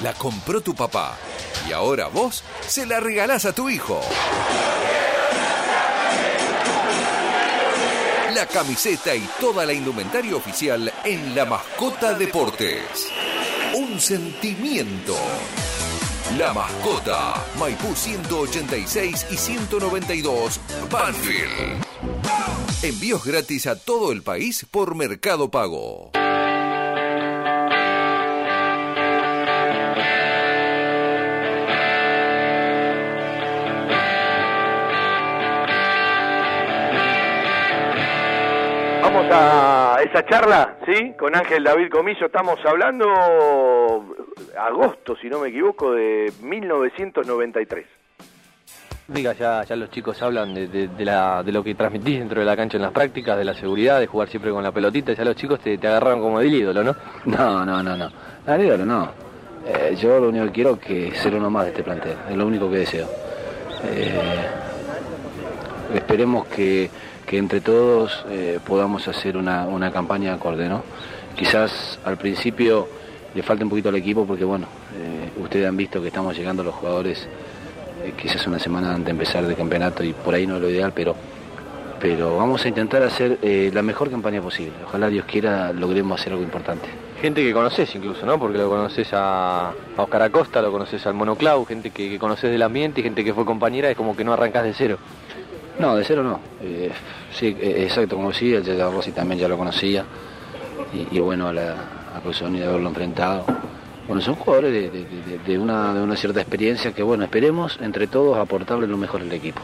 la compró tu papá y ahora vos se la regalás a tu hijo. La camiseta y toda la indumentaria oficial en La Mascota Deportes. Un sentimiento. La Mascota, Maipú 186 y 192, Banfield. Envíos gratis a todo el país por Mercado Pago. Vamos a esa charla, ¿sí? Con Ángel David Comiso. Estamos hablando agosto, si no me equivoco, de 1993. Ya, ya los chicos hablan de, de- lo que transmitís dentro de la cancha en las prácticas, de la seguridad, de jugar siempre con la pelotita. Ya los chicos te, te agarraron como del ídolo, ¿no? No, no, no, no. Al ídolo no. Eh, yo lo único que quiero es que ser uno más de este plantel. Es lo único que deseo. Eh, esperemos que, que entre todos eh, podamos hacer una, una campaña acorde, ¿no? Quizás al principio le falte un poquito al equipo porque, bueno, ustedes han visto que estamos llegando los jugadores quizás una semana antes de empezar el campeonato y por ahí no es lo ideal, pero pero vamos a intentar hacer eh, la mejor campaña posible. Ojalá Dios quiera logremos hacer algo importante. Gente que conoces incluso, ¿no? Porque lo conoces a, a Oscar Acosta, lo conoces al Monoclau, gente que, que conoces del ambiente y gente que fue compañera, es como que no arrancas de cero. No, de cero no. Eh, sí, eh, exacto, como sí, el Rossi también ya lo conocía. Y, y bueno, a la a de haberlo enfrentado. Bueno, son jugadores de, de- de- de una, de una cierta experiencia que, bueno, esperemos entre todos aportarle lo mejor al equipo.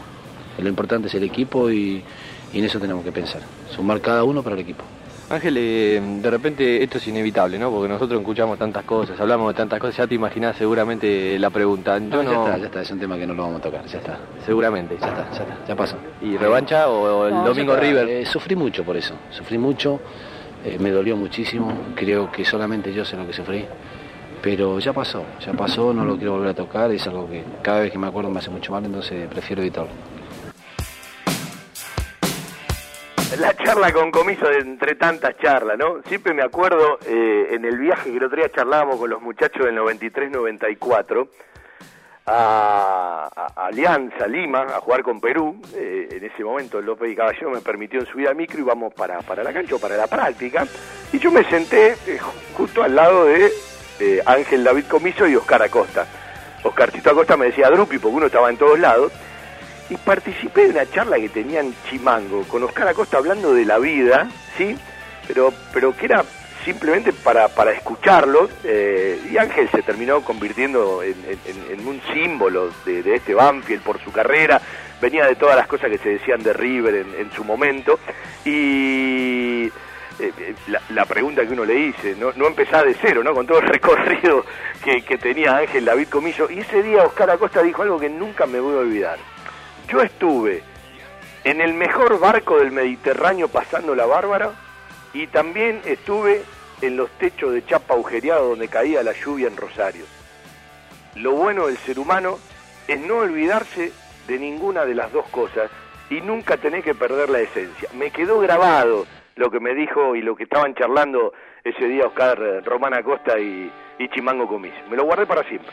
Lo importante es el equipo y, y en eso tenemos que pensar. Sumar cada uno para el equipo. Ángel, eh, de repente esto es inevitable, ¿no? Porque nosotros escuchamos tantas cosas, hablamos de tantas cosas, ya te imaginás seguramente la pregunta. Yo No, ya no- está, ya está, es un tema que no lo vamos a tocar, ya está. Seguramente. Ya está, ya está, ya pasó. ¿Y revancha o, o el No, domingo. River? Eh, sufrí mucho por eso, sufrí mucho, eh, me dolió muchísimo, creo que solamente yo sé lo que sufrí, pero ya pasó, ya pasó, no lo quiero volver a tocar, es algo que cada vez que me acuerdo me hace mucho mal, entonces prefiero evitarlo. La charla con comiso entre tantas charlas, ¿no? Siempre me acuerdo eh, en el viaje que el otro día charlábamos con los muchachos del 93-94, a, Alianza Lima a jugar con Perú. Eh, en ese momento López y Caballero me permitió subir al micro y vamos para, para la cancha, o para la práctica. Y yo me senté eh, justo al lado de eh, Ángel David Comiso y Oscar Acosta. Oscarcito Acosta me decía Drupi porque uno estaba en todos lados. Y participé de una charla que tenían Chimango con Oscar Acosta hablando de la vida, ¿sí? Pero, pero que era simplemente para, para escucharlos, eh, y Ángel se terminó convirtiendo en, un símbolo de, de este Banfield por su carrera, venía de todas las cosas que se decían de River en, en su momento, y eh, eh, la, pregunta que uno le hice, no, no empezaba de cero, ¿no? con todo el [LAUGHS] recorrido que, que tenía Ángel David Comillo, y ese día Oscar Acosta dijo algo que nunca me voy a olvidar. Yo estuve en el mejor barco del Mediterráneo pasando la Bárbara y también estuve en los techos de chapa agujereado donde caía la lluvia en Rosario. Lo bueno del ser humano es no olvidarse de ninguna de las dos cosas y nunca tener que perder la esencia. Me quedó grabado lo que me dijo y lo que estaban charlando ese día Oscar eh, Román Acosta y, y Chimango Comis. Me lo guardé para siempre.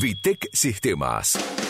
Vitec Sistemas.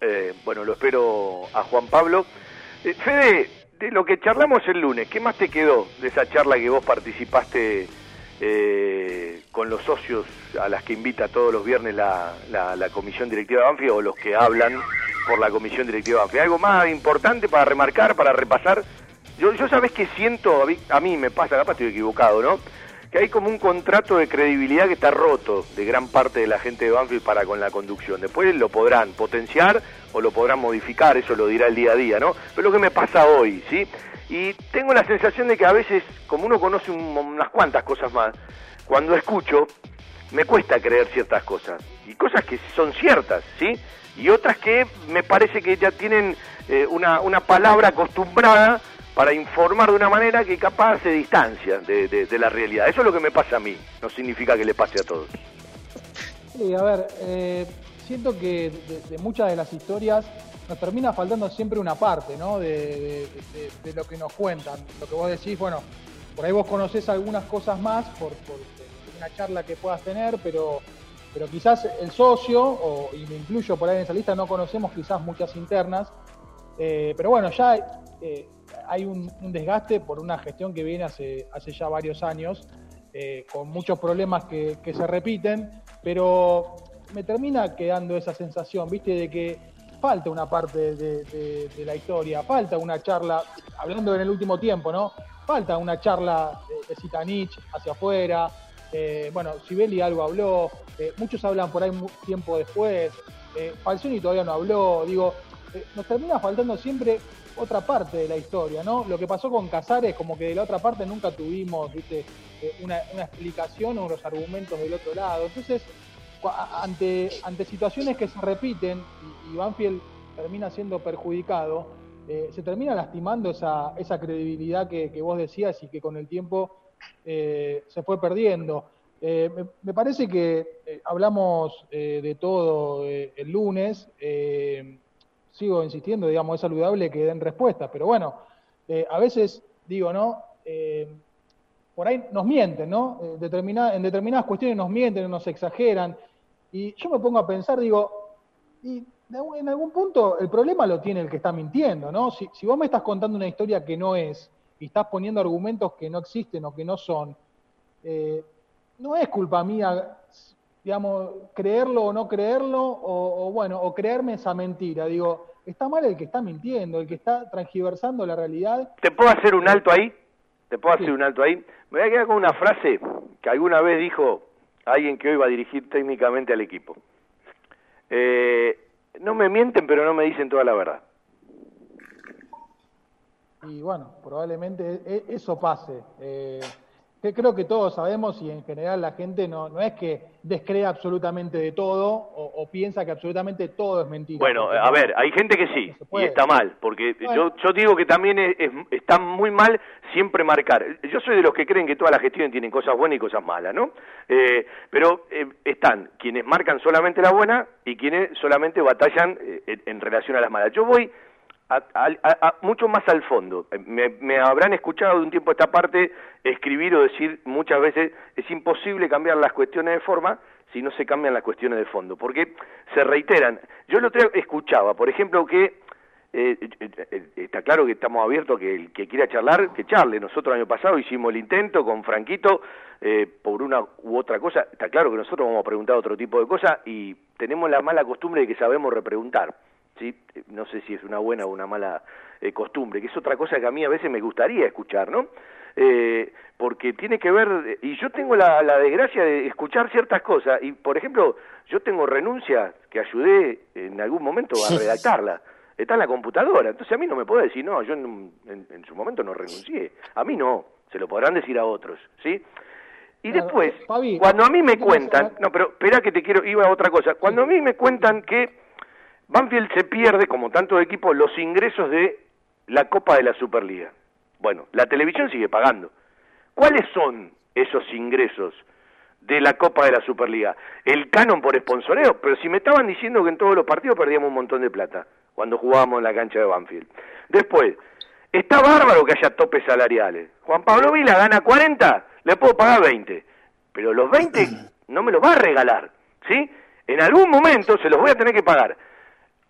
eh, bueno, lo espero a Juan Pablo. Eh, Fede, de lo que charlamos el lunes, ¿qué más te quedó de esa charla que vos participaste eh, con los socios a las que invita todos los viernes la, la- Comisión Directiva de Banfield o los que hablan por la Comisión Directiva de Banfield? ¿Algo más importante para remarcar, para repasar? Yo, yo sabes que siento, a mí, a mí me pasa, capaz estoy equivocado, ¿no? Que hay como un contrato de credibilidad que está roto de gran parte de la gente de Banfield para con la conducción. Después lo podrán potenciar o lo podrán modificar, eso lo dirá el día a día, ¿no? Pero lo que me pasa hoy, ¿sí? Y tengo la sensación de que a veces, como uno conoce un- unas cuantas cosas más, cuando escucho, me cuesta creer ciertas cosas. Y cosas que son ciertas, ¿sí? Y otras que me parece que ya tienen eh, una, una palabra acostumbrada para informar de una manera que capaz se distancia de, de- la realidad. Eso es lo que me pasa a mí, no significa que le pase a todos. Sí, a ver, eh, siento que de, muchas de las historias nos termina faltando siempre una parte, ¿no? De, lo que nos cuentan. Lo que vos decís, bueno, por ahí vos conocés algunas cosas más por, por una charla que puedas tener, pero, pero quizás el socio, y me incluyo por ahí en esa lista, no conocemos quizás muchas internas. Eh, pero bueno, ya eh, hay un, desgaste por una gestión que viene hace, hace ya varios años, eh, con muchos problemas que, se repiten, pero me termina quedando esa sensación, ¿viste? De que falta una parte de, la historia, falta una charla, hablando en el último tiempo, ¿no? Falta una charla de, Zitanich hacia afuera. eh, bueno, Sibeli algo habló, eh, muchos hablan por ahí tiempo después, eh, Falcioni todavía no habló, digo, eh, nos termina faltando siempre otra parte de la historia, ¿no? Lo que pasó con Casares, como que de la otra parte nunca tuvimos, ¿viste? Eh, una, explicación o unos argumentos del otro lado. Entonces, ante, ante situaciones que se repiten y, Banfield termina siendo perjudicado, eh, se termina lastimando esa, esa credibilidad que, vos decías y que con el tiempo eh, se fue perdiendo. Me, parece que hablamos de todo el lunes. Sigo insistiendo, digamos, es saludable que den respuestas, pero bueno, eh, a veces digo, ¿no? Eh, por ahí nos mienten, ¿no? Eh, en determinadas cuestiones nos mienten, nos exageran. Y yo me pongo a pensar, digo, y en algún punto el problema lo tiene el que está mintiendo, ¿no? Si, vos me estás contando una historia que no es y estás poniendo argumentos que no existen o que no son, no es culpa mía, digamos, creerlo o no creerlo, o, o, bueno, o creerme esa mentira. Digo, está mal el que está mintiendo, el que está transgiversando la realidad. ¿Te puedo hacer un alto ahí? ¿Te puedo hacer un alto ahí? Me voy a quedar con una frase que alguna vez dijo alguien que hoy va a dirigir técnicamente al equipo. Eh, no me mienten, pero no me dicen toda la verdad. Y bueno, probablemente e- eso pase. Eh, que creo que todos sabemos y en general la gente no, no es que descree absolutamente de todo o, o piensa que absolutamente todo es mentira. Bueno, Porque a ver, hay gente que sí, y está mal, porque Bueno. yo, yo digo que también es- es- está muy mal siempre marcar. Yo soy de los que creen que todas las gestiones tienen cosas buenas y cosas malas, ¿no? Eh, pero eh, están quienes marcan solamente la buena y quienes solamente batallan eh, en, en relación a las malas. Yo voy a- a- a- mucho más al fondo. Me, me habrán escuchado de un tiempo a esta parte escribir o decir muchas veces es imposible cambiar las cuestiones de forma si no se cambian las cuestiones de fondo, porque se reiteran. Yo lo escuchaba, por ejemplo, que eh, eh, eh, está claro que estamos abiertos a que el que quiera charlar, que charle. Nosotros el año pasado hicimos el intento con Franquito eh, por una u otra cosa. Está claro que nosotros vamos a preguntar otro tipo de cosas y tenemos la mala costumbre de que sabemos repreguntar. ¿Sí? No sé si es una buena o una mala eh, costumbre, que es otra cosa que a mí a veces me gustaría escuchar, ¿no? Eh, porque tiene que ver, y yo tengo la, la desgracia de escuchar ciertas cosas, y por ejemplo, yo tengo renuncia que ayudé en algún momento a [LAUGHS] redactarla, está en la computadora, entonces a mí no me puede decir, no, yo en, en- en su momento no renuncié, a mí no, se lo podrán decir a otros, ¿sí? Y después, cuando a mí me cuentan, no, pero espera que te quiero, iba a otra cosa, cuando a mí me cuentan que Banfield se pierde, como tantos equipos, los ingresos de la Copa de la Superliga. Bueno, la televisión sigue pagando. ¿Cuáles son esos ingresos de la Copa de la Superliga? El canon por esponsoreo, pero si me estaban diciendo que en todos los partidos perdíamos un montón de plata cuando jugábamos en la cancha de Banfield. Después, está bárbaro que haya topes salariales. Juan Pablo Vila gana 40, le puedo pagar 20, pero los 20 [LAUGHS] no me los va a regalar, ¿sí? En algún momento se los voy a tener que pagar.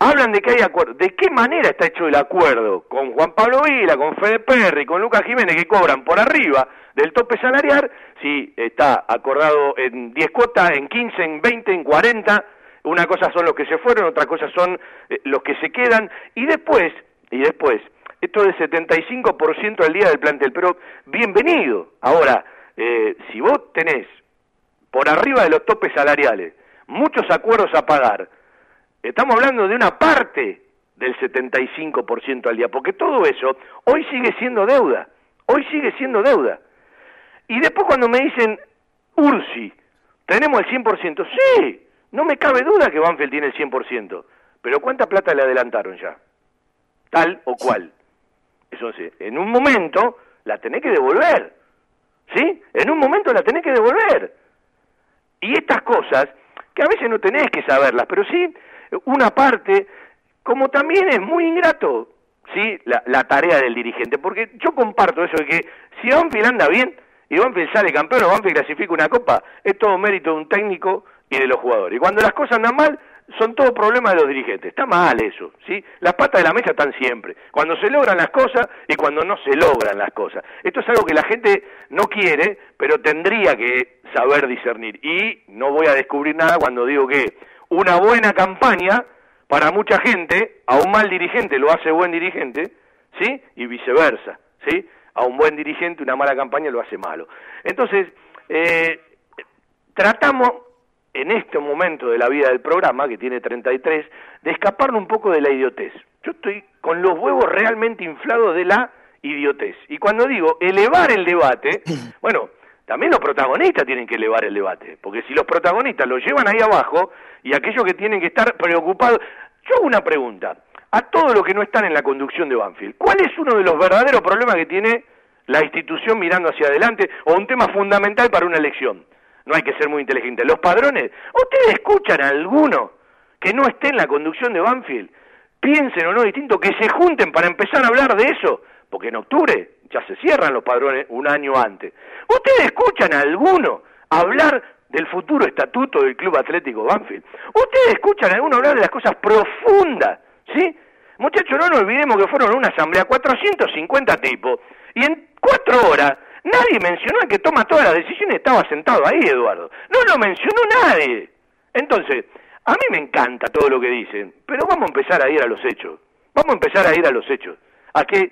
Hablan de que hay acuerdo. ¿De qué manera está hecho el acuerdo con Juan Pablo Vila, con Fede Perry, con Lucas Jiménez, que cobran por arriba del tope salarial? Si está acordado en 10 cuotas, en 15, en 20, en 40. Una cosa son los que se fueron, otra cosa son eh, los que se quedan. Y después, y después, esto del 75% del día del plantel. Pero bienvenido. Ahora, eh, si vos tenés por arriba de los topes salariales muchos acuerdos a pagar, Estamos hablando de una parte del 75% al día, porque todo eso hoy sigue siendo deuda, hoy sigue siendo deuda. Y después cuando me dicen, Ursi, tenemos el 100%, sí, no me cabe duda que Banfield tiene el 100%, pero ¿cuánta plata le adelantaron ya? Tal o cual. Sí, en un momento la tenés que devolver, ¿sí? En un momento la tenés que devolver. Y estas cosas, que a veces no tenés que saberlas, pero sí una parte, como también es muy ingrato, ¿sí? La, tarea del dirigente, porque yo comparto eso de que si Banfield anda bien y Banfield sale campeón o Banfield clasifica una copa, es todo mérito de un técnico y de los jugadores. Y cuando las cosas andan mal, son todo problema de los dirigentes. Está mal eso, ¿sí? Las patas de la mesa están siempre. Cuando se logran las cosas y cuando no se logran las cosas. Esto es algo que la gente no quiere, pero tendría que saber discernir. Y no voy a descubrir nada cuando digo que una buena campaña para mucha gente, a un mal dirigente lo hace buen dirigente, ¿sí? Y viceversa, ¿sí? A un buen dirigente una mala campaña lo hace malo. Entonces, eh, tratamos en este momento de la vida del programa, que tiene 33, de escaparnos un poco de la idiotez. Yo estoy con los huevos realmente inflados de la idiotez. Y cuando digo elevar el debate, [LAUGHS] bueno, también los protagonistas tienen que elevar el debate, porque si los protagonistas lo llevan ahí abajo y aquellos que tienen que estar preocupados, yo hago una pregunta a todos los que no están en la conducción de Banfield, ¿cuál es uno de los verdaderos problemas que tiene la institución mirando hacia adelante o un tema fundamental para una elección? no hay que ser muy inteligente. Los padrones, ¿ustedes escuchan a alguno que no esté en la conducción de Banfield? Piensen o no distinto, que se junten para empezar a hablar de eso, porque en octubre ya se cierran los padrones un año antes. ¿Ustedes escuchan a alguno hablar del futuro estatuto del Club Atlético Banfield? ¿Ustedes escuchan a alguno hablar de las cosas profundas? ¿Sí? Muchachos, no nos olvidemos que fueron una asamblea, 450 tipos, y en cuatro horas nadie mencionó que toma todas las decisiones, estaba sentado ahí, Eduardo. No lo mencionó nadie. Entonces, a mí me encanta todo lo que dicen, pero vamos a empezar a ir a los hechos. Vamos a empezar a ir a los hechos. A que,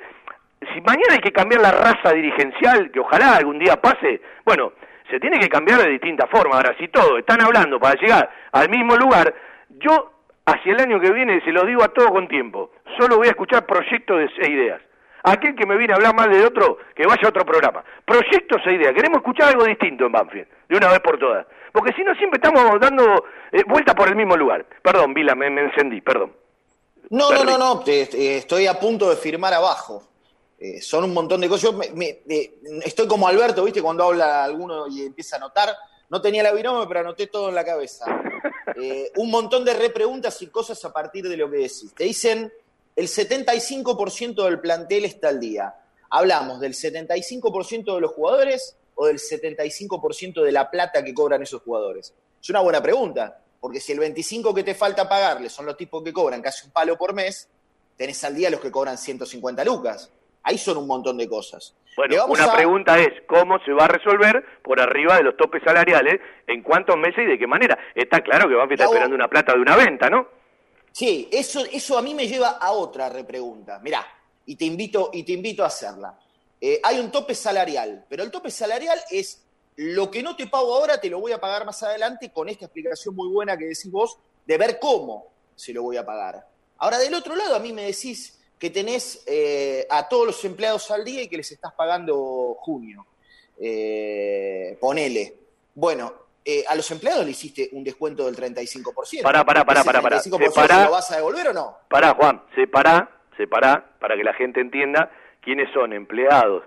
si mañana hay que cambiar la raza dirigencial, que ojalá algún día pase, bueno, se tiene que cambiar de distinta forma. Ahora, si todos están hablando para llegar al mismo lugar, yo hacia el año que viene, se lo digo a todo con tiempo, solo voy a escuchar proyectos e ideas. Aquel que me viene a hablar mal de otro, que vaya a otro programa. Proyectos e ideas. Queremos escuchar algo distinto en Banfield, de una vez por todas. Porque si no, siempre estamos dando eh, vuelta por el mismo lugar. Perdón, Vila, me, me encendí, perdón. No, no, no, no, estoy a punto de firmar abajo. Eh, son un montón de cosas. Yo me- me- eh, estoy como Alberto, ¿viste? Cuando habla alguno y empieza a anotar. No tenía la binomio, pero anoté todo en la cabeza. [LAUGHS] Eh, un montón de repreguntas y cosas a partir de lo que decís. Te dicen, el 75% del plantel está al día. ¿Hablamos del 75% de los jugadores o del 75% de la plata que cobran esos jugadores? Es una buena pregunta, porque si el 25% que te falta pagarle son los tipos que cobran casi un palo por mes, tenés al día los que cobran 150 lucas. Ahí son un montón de cosas. Bueno, una a- pregunta es, ¿cómo se va a resolver por arriba de los topes salariales? ¿En cuántos meses y de qué manera? Está claro que Banfield está esperando una plata de una venta, ¿no? Sí, eso, eso a mí me lleva a otra repregunta. Mirá, y te invito, y te invito a hacerla. Eh, hay un tope salarial, pero el tope salarial es lo que no te pago ahora, te lo voy a pagar más adelante con esta explicación muy buena que decís vos de ver cómo se lo voy a pagar. Ahora, del otro lado, a mí me decís que tenés eh, a todos los empleados al día y que les estás pagando junio. Eh, ponele. Bueno, eh, a los empleados le hiciste un descuento del 35%. Pará, pará, pará, ¿Ese pará, pará. 35% Separá. ¿se lo vas a devolver o no? Pará, Juan, separá, separá, para que la gente entienda quiénes son empleados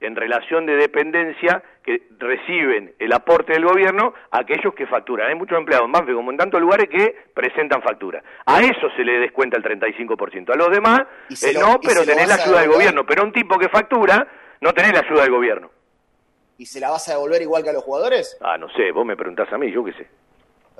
en relación de dependencia que reciben el aporte del gobierno a aquellos que facturan. Hay muchos empleados en Banfield como en tantos lugares que presentan factura. A eso se le descuenta el 35%. A los demás, eh, lo- no, pero tenés la ayuda del gobierno. Pero un tipo que factura, no tenés la ayuda del gobierno. ¿Y se la vas a devolver igual que a los jugadores? Ah, no sé, vos me preguntás a mí, yo qué sé.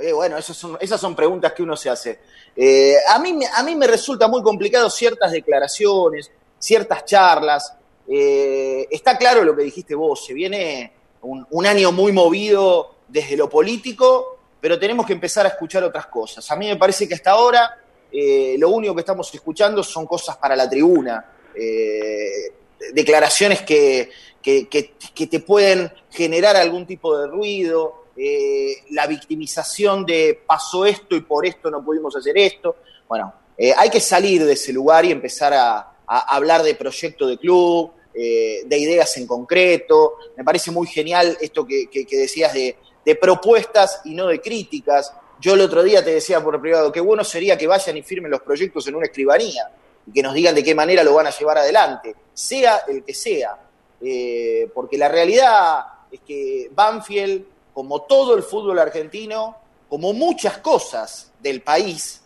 Eh, bueno, esas son, esas son preguntas que uno se hace. Eh, a, mí, me- a mí me resulta muy complicado ciertas declaraciones, ciertas charlas. Eh, está claro lo que dijiste vos, se viene un, año muy movido desde lo político, pero tenemos que empezar a escuchar otras cosas. A mí me parece que hasta ahora eh, lo único que estamos escuchando son cosas para la tribuna, eh, declaraciones que, que, que- te pueden generar algún tipo de ruido, eh, la victimización de pasó esto y por esto no pudimos hacer esto. Bueno, hay que salir de ese lugar y empezar a, a hablar de proyecto de club, eh, de ideas en concreto. Me parece muy genial esto que, que- decías de, de propuestas y no de críticas. Yo el otro día te decía por privado, qué bueno sería que vayan y firmen los proyectos en una escribanía y que nos digan de qué manera lo van a llevar adelante, sea el que sea. Eh, porque la realidad es que Banfield, como todo el fútbol argentino, como muchas cosas del país,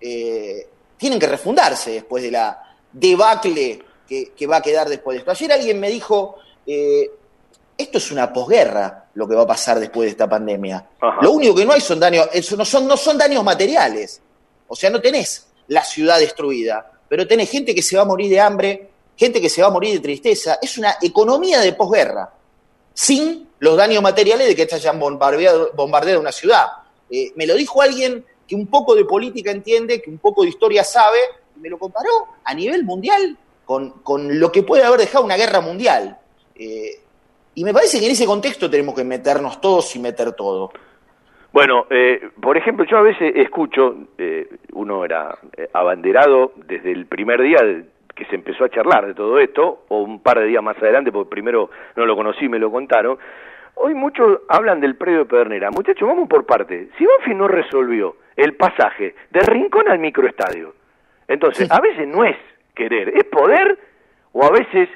eh, tienen que refundarse después de la debacle que, que va a quedar después de esto. Ayer alguien me dijo, eh, esto es una posguerra lo que va a pasar después de esta pandemia. Lo único que no hay son daños, eso no son, no son daños materiales. O sea, no tenés la ciudad destruida, pero tenés gente que se va a morir de hambre, gente que se va a morir de tristeza. Es una economía de posguerra, sin los daños materiales de que te hayan bombardeado, bombardeado una ciudad. Eh, me lo dijo alguien que un poco de política entiende, que un poco de historia sabe, y me lo comparó a nivel mundial con, con lo que puede haber dejado una guerra mundial. Eh, y me parece que en ese contexto tenemos que meternos todos y meter todo. Bueno, eh, por ejemplo, yo a veces escucho, eh, uno era abanderado desde el primer día que se empezó a charlar de todo esto, o un par de días más adelante, porque primero no lo conocí, me lo contaron. Hoy muchos hablan del predio de Pedernera. Muchachos, vamos por parte. Si Banfield no resolvió el pasaje de Rincón al microestadio, entonces a veces no es querer, es poder, o a veces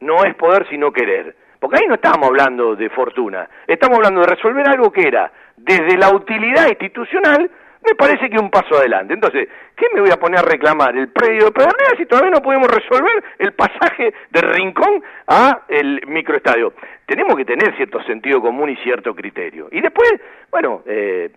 no es poder sino querer. Porque ahí no estamos hablando de fortuna, estamos hablando de resolver algo que era desde la utilidad institucional me parece que un paso adelante. Entonces, ¿qué me voy a poner a reclamar? ¿El predio de Pedernera si todavía no podemos resolver el pasaje de Rincón a el microestadio? Tenemos que tener cierto sentido común y cierto criterio. Y después, bueno, eh,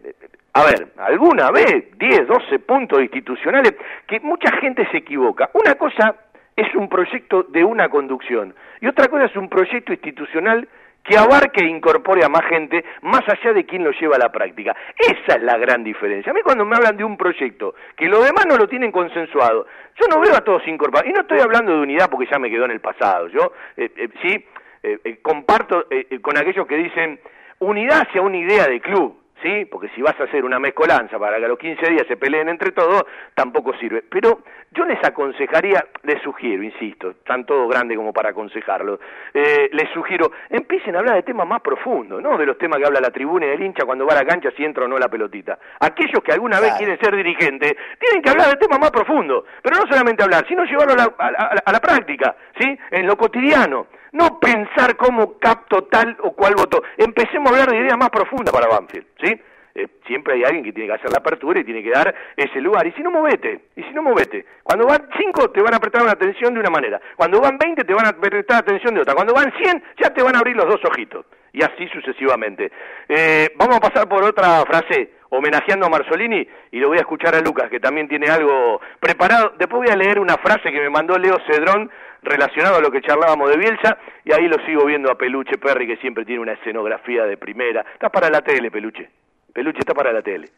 a ver, alguna vez 10, 12 puntos institucionales que mucha gente se equivoca. Una cosa es un proyecto de una conducción y otra cosa es un proyecto institucional que abarque e incorpore a más gente más allá de quien lo lleva a la práctica. Esa es la gran diferencia. A mí cuando me hablan de un proyecto que los demás no lo tienen consensuado, yo no veo a todos incorporados. Y no estoy hablando de unidad porque ya me quedó en el pasado. Yo eh, eh, sí eh, comparto con aquellos que dicen unidad hacia una idea de club. ¿Sí? Porque si vas a hacer una mezcolanza para que a los 15 días se peleen entre todos, tampoco sirve. Pero yo les aconsejaría, les sugiero, insisto, están todos grandes como para aconsejarlo, eh, les sugiero, empiecen a hablar de temas más profundos, ¿no? De los temas que habla la tribuna y el hincha cuando va a la cancha, si entra o no la pelotita. Aquellos que alguna vez quieren ser dirigentes, tienen que hablar de temas más profundos, pero no solamente hablar, sino llevarlo a la, a la práctica, ¿sí? En lo cotidiano. No pensar cómo capto tal o cual voto. Empecemos a hablar de ideas más profundas para Banfield, ¿sí? Eh, siempre hay alguien que tiene que hacer la apertura y tiene que dar ese lugar. Y si no, movete. Y si no, movete. Cuando van cinco te van a prestar una atención de una manera. Cuando van 20 te van a prestar atención de otra. Cuando van 100 ya te van a abrir los dos ojitos. Y así sucesivamente. Eh, vamos a pasar por otra frase homenajeando a Marzolini y lo voy a escuchar a Lucas que también tiene algo preparado. Después voy a leer una frase que me mandó Leo Cedrón relacionado a lo que charlábamos de Bielsa, y ahí lo sigo viendo a Peluche Perry, que siempre tiene una escenografía de primera. Está para la tele, Peluche. Peluche está para la tele.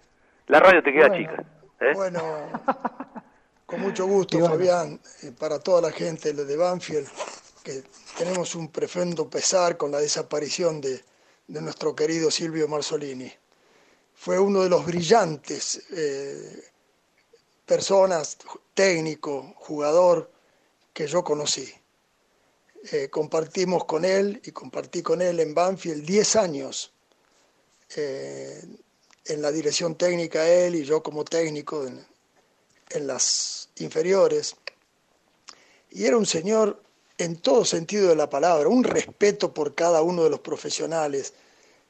La radio te queda chica. ¿eh? Bueno, [LAUGHS] con mucho gusto, Fabián, eh, para toda la gente de Banfield, que tenemos un profundo pesar con la desaparición de, de nuestro querido Silvio Marzolini. Fue uno de los brillantes eh, personas, técnico, jugador, que yo conocí. Eh, compartimos con él y compartí con él en Banfield 10 años eh, en la dirección técnica él y yo como técnico en, las inferiores. Y era un señor en todo sentido de la palabra, un respeto por cada uno de los profesionales,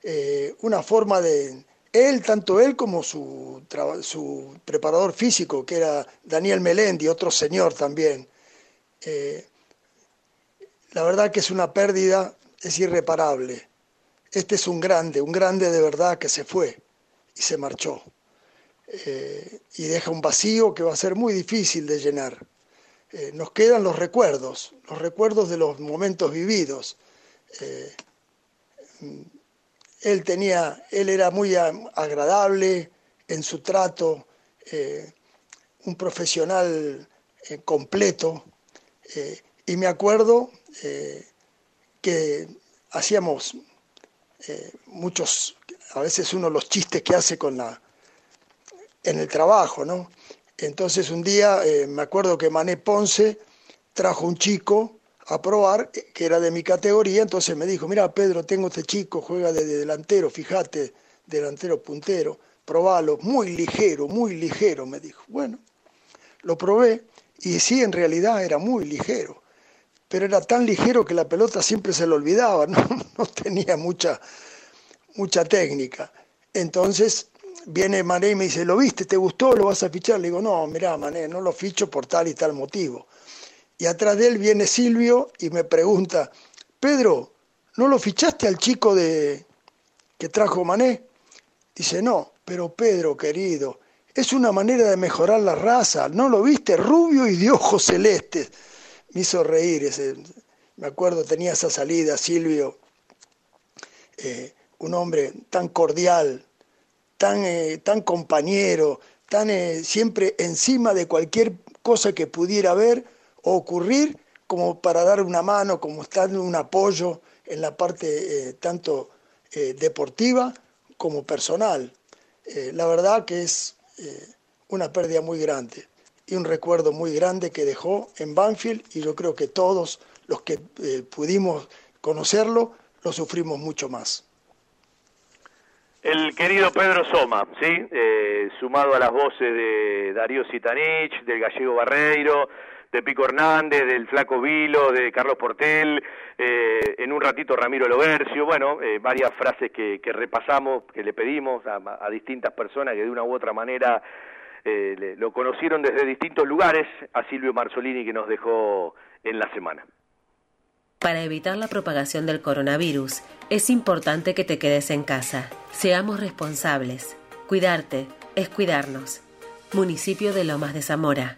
eh, una forma de... Él, tanto él como su, su preparador físico, que era Daniel Melendi, otro señor también, eh, la verdad que es una pérdida, es irreparable. Este es un grande, un grande de verdad que se fue y se marchó. Eh, y deja un vacío que va a ser muy difícil de llenar. Eh, nos quedan los recuerdos, los recuerdos de los momentos vividos. él tenía, él era muy agradable en su trato, un profesional completo, eh, y me acuerdo eh, que hacíamos eh, muchos, a veces uno los chistes que hace con la, en el trabajo, ¿no? Entonces un día me acuerdo que Mané Ponce trajo un chico a probar, que era de mi categoría, entonces me dijo, mira Pedro, tengo este chico, juega de, delantero, fíjate, delantero puntero, probalo, muy ligero, muy ligero, me dijo. Bueno, lo probé y sí, en realidad era muy ligero, pero era tan ligero que la pelota siempre se lo olvidaba, [LAUGHS] no, no tenía mucha, mucha técnica. Entonces viene Mané y me dice, ¿lo viste? ¿Te gustó? ¿Lo vas a fichar? Le digo, no, mirá, Mané, no lo ficho por tal y tal motivo. Y atrás de él viene Silvio y me pregunta, Pedro, ¿no lo fichaste al chico de que trajo Mané? Dice, no, pero Pedro, querido, es una manera de mejorar la raza. ¿No lo viste? Rubio y de ojos celestes. Me hizo reír. Ese, me acuerdo, tenía esa salida, Silvio. Eh, un hombre tan cordial, tan, eh, tan compañero, tan eh, siempre encima de cualquier cosa que pudiera haber o ocurrir, como para dar una mano, como estar un apoyo en la parte tanto deportiva como personal. la verdad que es eh, una pérdida muy grande y un recuerdo muy grande que dejó en Banfield y yo creo que todos los que eh, pudimos conocerlo lo sufrimos mucho más. El querido Pedro Soma, ¿sí? Eh, sumado a las voces de Darío Sitanich, del gallego Barreiro, de Pico Hernández, del Flaco Vilo, de Carlos Portel, eh, en un ratito Ramiro Lobercio, bueno, eh, varias frases que, repasamos, que le pedimos a, distintas personas que de una u otra manera eh, lo conocieron desde distintos lugares, a Silvio Marzolini que nos dejó en la semana. Para evitar la propagación del coronavirus, es importante que te quedes en casa. Seamos responsables. Cuidarte es cuidarnos. Municipio de Lomas de Zamora.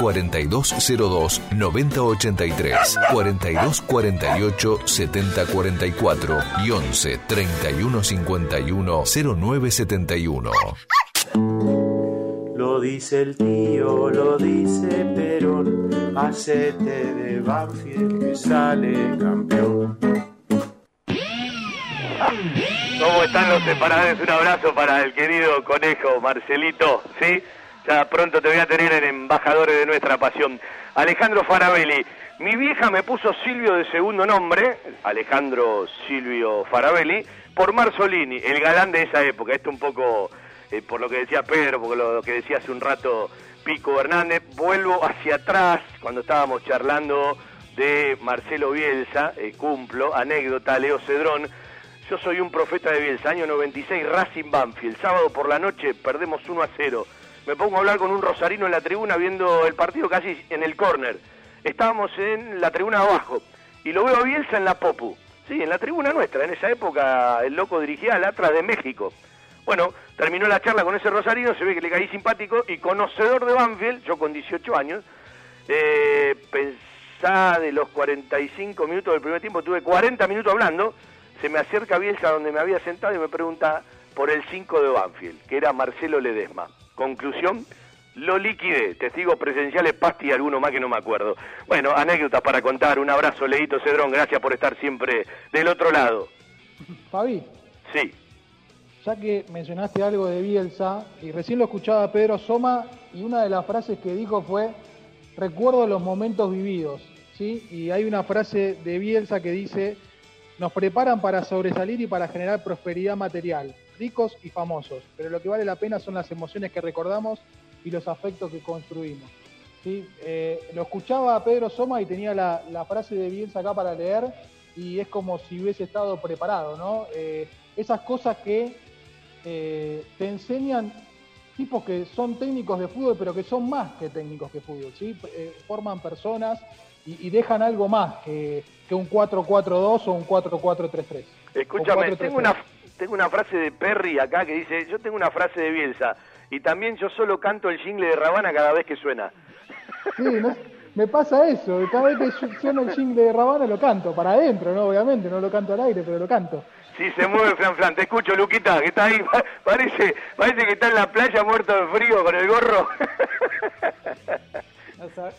4202 9083, 4248 7044 y 11 3151 0971. Lo dice el tío, lo dice Perón, hacete de Banfield que sale campeón. ¿Cómo están los separados? Un abrazo para el querido conejo Marcelito, ¿sí? Ya pronto te voy a tener en embajadores de nuestra pasión. Alejandro Farabelli. Mi vieja me puso Silvio de segundo nombre, Alejandro Silvio Farabelli, por Marzolini, el galán de esa época. Esto un poco eh, por lo que decía Pedro, por lo que decía hace un rato Pico Hernández. Vuelvo hacia atrás, cuando estábamos charlando de Marcelo Bielsa, eh, cumplo, anécdota, Leo Cedrón. Yo soy un profeta de Bielsa, año 96, Racing Banfield. Sábado por la noche perdemos 1 a 0 me pongo a hablar con un rosarino en la tribuna viendo el partido casi en el córner. Estábamos en la tribuna abajo y lo veo a Bielsa en la Popu. Sí, en la tribuna nuestra. En esa época el loco dirigía al Atlas de México. Bueno, terminó la charla con ese rosarino, se ve que le caí simpático y conocedor de Banfield, yo con 18 años, eh, pensá de los 45 minutos del primer tiempo, tuve 40 minutos hablando, se me acerca Bielsa donde me había sentado y me pregunta por el 5 de Banfield, que era Marcelo Ledesma. Conclusión, lo liquidé. Testigos presenciales, Pasti y alguno más que no me acuerdo. Bueno, anécdotas para contar. Un abrazo, Leito Cedrón. Gracias por estar siempre del otro lado. Fabi. Sí. Ya que mencionaste algo de Bielsa, y recién lo escuchaba Pedro Soma, y una de las frases que dijo fue, recuerdo los momentos vividos. ¿sí? Y hay una frase de Bielsa que dice, nos preparan para sobresalir y para generar prosperidad material ricos y famosos, pero lo que vale la pena son las emociones que recordamos y los afectos que construimos. ¿sí? Eh, lo escuchaba Pedro Soma y tenía la, frase de Bielsa acá para leer y es como si hubiese estado preparado, ¿no? Eh, esas cosas que eh, te enseñan tipos que son técnicos de fútbol, pero que son más que técnicos de fútbol, ¿sí? forman personas y, dejan algo más que un 4-4-2 o un 4-4-3-3. Escúchame, tengo una, tengo una frase de Perry acá que dice, yo tengo una frase de Bielsa, y también yo solo canto el jingle de Rabana cada vez que suena. Sí, me pasa eso, cada vez que suena el jingle de Rabana lo canto, para adentro, ¿no? Obviamente, no lo canto al aire, pero lo canto. Sí, se mueve Fran Flan, te escucho Luquita, que está ahí, parece, parece que está en la playa muerto de frío con el gorro. [LAUGHS]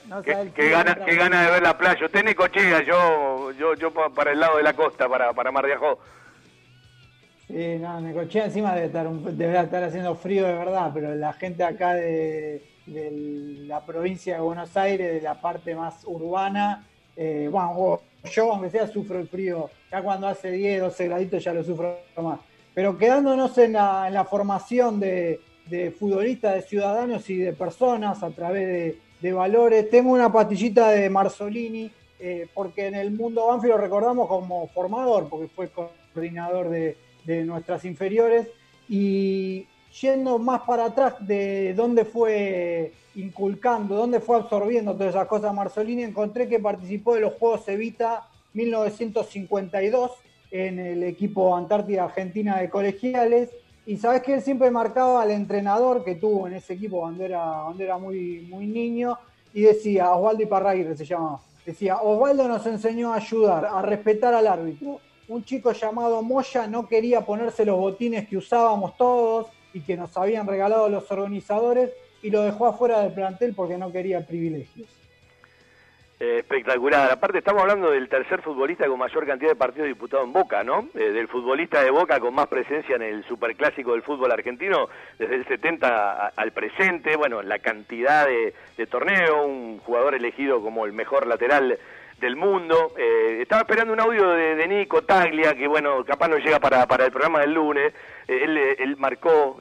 No qué, gana, qué gana de ver la playa. Usted cochea, yo, yo, yo para el lado de la costa, para, para Mar de Ajó. Sí, no, Necochea encima debe estar, deberá estar haciendo frío de verdad, pero la gente acá de, la provincia de Buenos Aires, de la parte más urbana, eh, bueno, yo aunque sea sufro el frío, ya cuando hace 10, 12 graditos ya lo sufro más. Pero quedándonos en la, en la formación de, futbolistas, de ciudadanos y de personas a través de, valores, tengo una pastillita de Marzolini, eh, porque en el mundo Banfield lo recordamos como formador, porque fue coordinador de, de nuestras inferiores y yendo más para atrás de dónde fue inculcando, dónde fue absorbiendo todas esas cosas Marzolini, encontré que participó de los Juegos Evita 1952 en el equipo Antártida Argentina de colegiales. Y sabes que él siempre marcaba al entrenador que tuvo en ese equipo cuando era, cuando era muy, muy niño y decía, Osvaldo Iparraguirre se llamaba, decía, Osvaldo nos enseñó a ayudar, a respetar al árbitro. Un chico llamado Moya no quería ponerse los botines que usábamos todos y que nos habían regalado los organizadores y lo dejó afuera del plantel porque no quería privilegios. Eh, espectacular. Aparte estamos hablando del tercer futbolista con mayor cantidad de partidos disputados en Boca, ¿no? Eh, del futbolista de Boca con más presencia en el superclásico del fútbol argentino desde el 70 al presente. Bueno, la cantidad de, de torneo, un jugador elegido como el mejor lateral del mundo. Eh, estaba esperando un audio de, Nico Taglia, que bueno, capaz no llega para, para el programa del lunes. él, él, marcó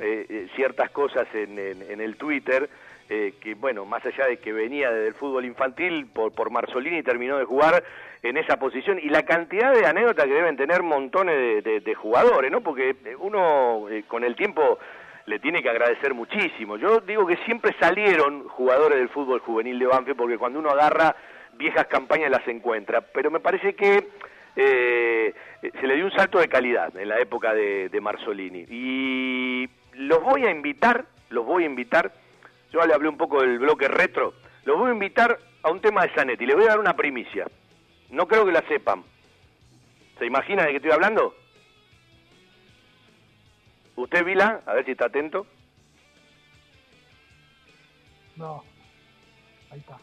ciertas cosas en, en el Twitter eh, que bueno, más allá de que venía del fútbol infantil, por, por Marzolini terminó de jugar en esa posición y la cantidad de anécdotas que deben tener montones de, jugadores, ¿no? Porque uno eh, con el tiempo le tiene que agradecer muchísimo. Yo digo que siempre salieron jugadores del fútbol juvenil de Banfield porque cuando uno agarra viejas campañas las encuentra, pero me parece que eh, se le dio un salto de calidad en la época de, de Marzolini y los voy a invitar, los voy a invitar yo le hablé un poco del bloque retro. Los voy a invitar a un tema de Zanetti. Le voy a dar una primicia. No creo que la sepan. ¿Se imagina de qué estoy hablando? ¿Usted, Vila? A ver si está atento. No. Ahí está.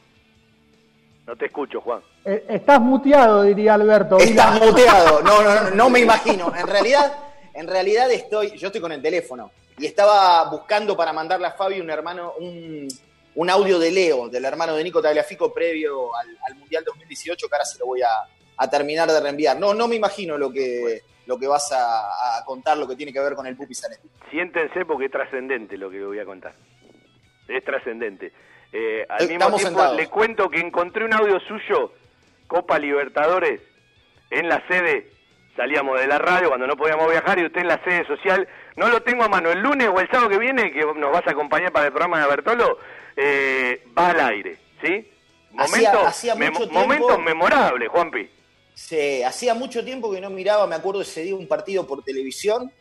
No te escucho, Juan. Eh, estás muteado, diría Alberto. Estás muteado. No, no, no, no me [LAUGHS] imagino. En realidad, en realidad estoy, yo estoy con el teléfono y estaba buscando para mandarle a Fabio un hermano, un, audio de Leo, del hermano de Nico Tagliafico previo al, Mundial 2018, que ahora se lo voy a, terminar de reenviar. No, no me imagino lo que, lo que vas a, contar, lo que tiene que ver con el Pupi Zanetti. Siéntense porque es trascendente lo que voy a contar. Es trascendente. Eh, al mismo tiempo, le cuento que encontré un audio suyo, Copa Libertadores, en la sede salíamos de la radio cuando no podíamos viajar y usted en la sede social, no lo tengo a mano, el lunes o el sábado que viene, que nos vas a acompañar para el programa de Bertolo, eh, va al aire, ¿sí? Momentos, momentos memorables, Juanpi. Sí, hacía mucho tiempo que no miraba, me acuerdo ese día un partido por televisión